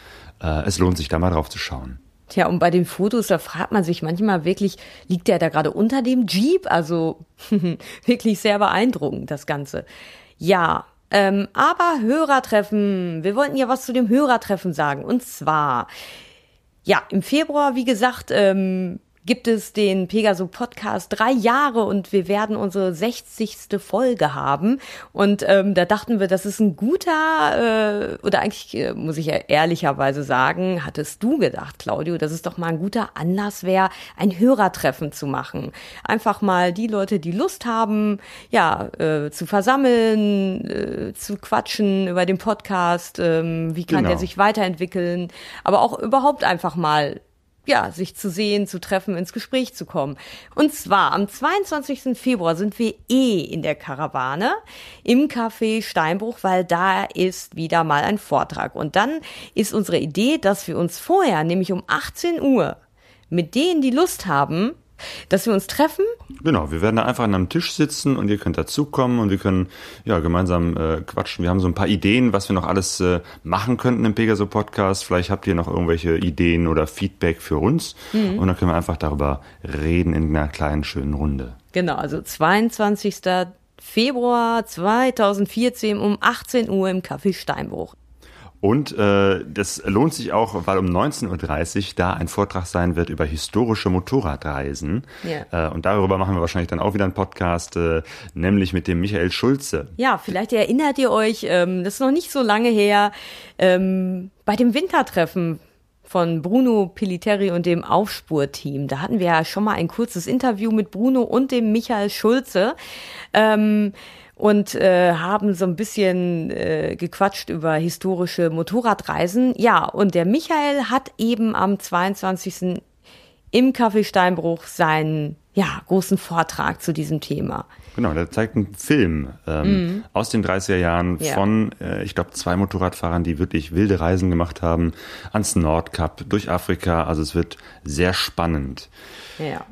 Äh, es lohnt sich da mal drauf zu schauen. Tja, und bei den Fotos, da fragt man sich manchmal wirklich, liegt der da gerade unter dem Jeep? Also wirklich sehr beeindruckend, das Ganze. Ja, ähm, aber Hörertreffen. Wir wollten ja was zu dem Hörertreffen sagen. Und zwar, ja, im Februar, wie gesagt, ähm, gibt es den Pegaso Podcast drei Jahre und wir werden unsere 60. Folge haben. Und ähm, da dachten wir, das ist ein guter, äh, oder eigentlich äh, muss ich ja ehrlicherweise sagen, hattest du gedacht, Claudio, dass es doch mal ein guter Anlass wäre, ein Hörertreffen zu machen. Einfach mal die Leute, die Lust haben, ja, äh, zu versammeln, äh, zu quatschen über den Podcast, äh, wie kann genau. der sich weiterentwickeln, aber auch überhaupt einfach mal ja, sich zu sehen, zu treffen, ins Gespräch zu kommen. Und zwar am 22. Februar sind wir eh in der Karawane im Café Steinbruch, weil da ist wieder mal ein Vortrag. Und dann ist unsere Idee, dass wir uns vorher, nämlich um 18 Uhr, mit denen, die Lust haben, dass wir uns treffen. Genau, wir werden da einfach an einem Tisch sitzen und ihr könnt dazukommen und wir können ja gemeinsam äh, quatschen. Wir haben so ein paar Ideen, was wir noch alles äh, machen könnten im Pegaso Podcast. Vielleicht habt ihr noch irgendwelche Ideen oder Feedback für uns mhm. und dann können wir einfach darüber reden in einer kleinen schönen Runde. Genau, also 22. Februar 2014 um 18 Uhr im Café Steinbruch. Und äh, das lohnt sich auch, weil um 19.30 Uhr da ein Vortrag sein wird über historische Motorradreisen. Ja. Äh, und darüber machen wir wahrscheinlich dann auch wieder einen Podcast, äh, nämlich mit dem Michael Schulze. Ja, vielleicht erinnert ihr euch, ähm, das ist noch nicht so lange her, ähm, bei dem Wintertreffen von Bruno Piliteri und dem Aufspurteam. Da hatten wir ja schon mal ein kurzes Interview mit Bruno und dem Michael Schulze. Ähm, und äh, haben so ein bisschen äh, gequatscht über historische Motorradreisen. Ja, und der Michael hat eben am 22. im Café Steinbruch seinen ja, großen Vortrag zu diesem Thema. Genau, der zeigt einen Film ähm, mhm. aus den 30er Jahren ja. von, äh, ich glaube, zwei Motorradfahrern, die wirklich wilde Reisen gemacht haben ans Nordkap, durch Afrika. Also es wird sehr spannend. Ja.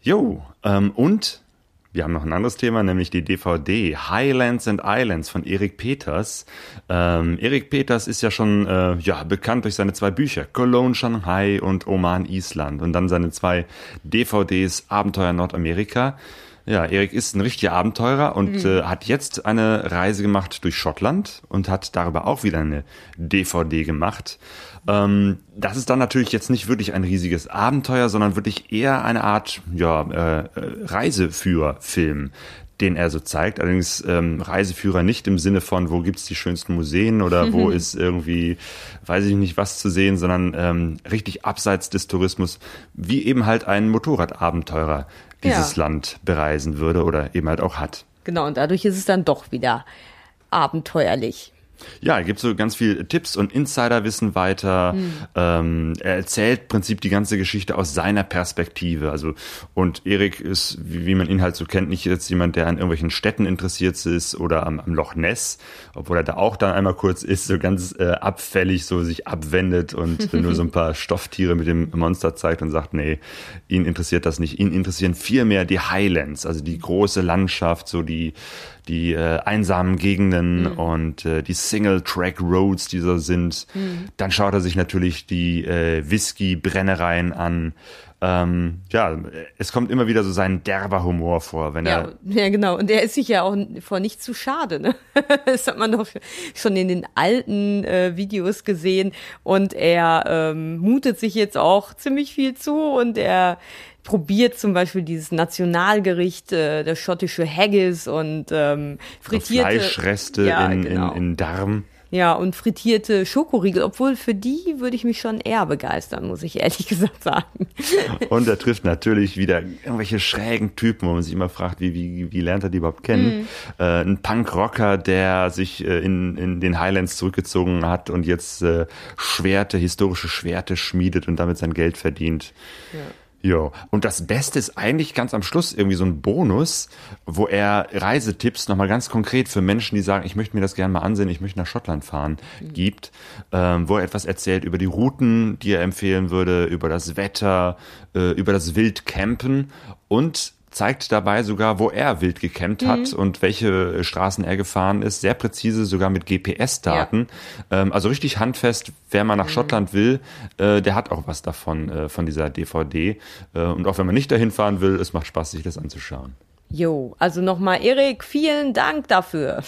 Jo, ähm, und wir haben noch ein anderes Thema, nämlich die DVD Highlands and Islands von Erik Peters. Ähm, Erik Peters ist ja schon äh, ja, bekannt durch seine zwei Bücher, Cologne, Shanghai und Oman, Island. Und dann seine zwei DVDs Abenteuer Nordamerika. Ja, Erik ist ein richtiger Abenteurer und mhm. äh, hat jetzt eine Reise gemacht durch Schottland und hat darüber auch wieder eine DVD gemacht. Ähm, das ist dann natürlich jetzt nicht wirklich ein riesiges Abenteuer, sondern wirklich eher eine Art ja, äh, Reiseführerfilm, den er so zeigt. Allerdings ähm, Reiseführer nicht im Sinne von, wo gibt's die schönsten Museen oder wo ist irgendwie, weiß ich nicht, was zu sehen, sondern ähm, richtig abseits des Tourismus, wie eben halt ein Motorradabenteurer dieses ja. Land bereisen würde oder eben halt auch hat. Genau, und dadurch ist es dann doch wieder abenteuerlich. Ja, er gibt so ganz viel Tipps und Insiderwissen weiter. Mhm. Ähm, er erzählt im Prinzip die ganze Geschichte aus seiner Perspektive. Also und Erik ist, wie, wie, man ihn halt so kennt, nicht jetzt jemand, der an irgendwelchen Städten interessiert ist oder am, am Loch Ness, obwohl er da auch dann einmal kurz ist, so ganz äh, abfällig so sich abwendet und nur so ein paar Stofftiere mit dem Monster zeigt und sagt, nee, ihn interessiert das nicht. Ihn interessieren vielmehr die Highlands, also die große Landschaft, so die die äh, einsamen Gegenden mhm. und äh, die Single-Track-Roads, die so sind. Mhm. Dann schaut er sich natürlich die äh, Whisky-Brennereien an. Ähm, ja, es kommt immer wieder so sein derber Humor vor, wenn ja, er. Ja, genau. Und er ist sich ja auch vor nichts zu schade. Ne? Das hat man doch schon in den alten äh, Videos gesehen. Und er ähm, mutet sich jetzt auch ziemlich viel zu und er probiert zum Beispiel dieses Nationalgericht, äh, das schottische Haggis und ähm, frittierte Fleischreste ja, in, genau. in, in Darm. Ja, und frittierte Schokoriegel, obwohl für die würde ich mich schon eher begeistern, muss ich ehrlich gesagt sagen. Und er trifft natürlich wieder irgendwelche schrägen Typen, wo man sich immer fragt, wie, wie, wie lernt er die überhaupt kennen? Mhm. Äh, ein Punkrocker, der sich äh, in, in den Highlands zurückgezogen hat und jetzt äh, Schwerte, historische Schwerte schmiedet und damit sein Geld verdient. Ja. Ja, und das Beste ist eigentlich ganz am Schluss irgendwie so ein Bonus, wo er Reisetipps nochmal ganz konkret für Menschen, die sagen, ich möchte mir das gerne mal ansehen, ich möchte nach Schottland fahren, mhm. gibt, ähm, wo er etwas erzählt über die Routen, die er empfehlen würde, über das Wetter, äh, über das Wildcampen und zeigt dabei sogar, wo er wild gecampt mhm. hat und welche Straßen er gefahren ist, sehr präzise, sogar mit GPS-Daten. Ja. Ähm, also richtig handfest, wer mal nach mhm. Schottland will, äh, der hat auch was davon, äh, von dieser DVD. Äh, und auch wenn man nicht dahin fahren will, es macht Spaß, sich das anzuschauen. Jo, also nochmal Erik, vielen Dank dafür.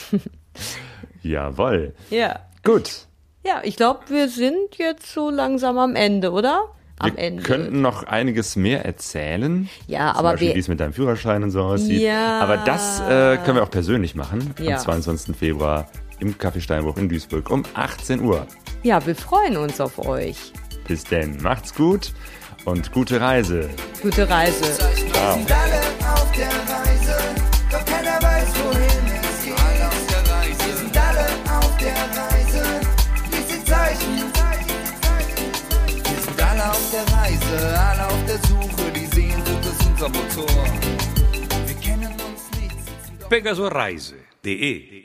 Jawoll. Ja. Gut. Ja, ich glaube, wir sind jetzt so langsam am Ende, oder? Am wir Ende. könnten noch einiges mehr erzählen. Ja, Zum aber Beispiel, wie es mit deinem Führerschein und so aussieht. Ja. Aber das äh, können wir auch persönlich machen ja. am 22. Februar im Café Steinbruch in Duisburg um 18 Uhr. Ja, wir freuen uns auf euch. Bis denn, macht's gut und gute Reise. Gute Reise. Ciao. Reise, alle auf der Suche, die Sehnsucht ist unser Motor. Wir kennen uns nicht. Pegasoreise.de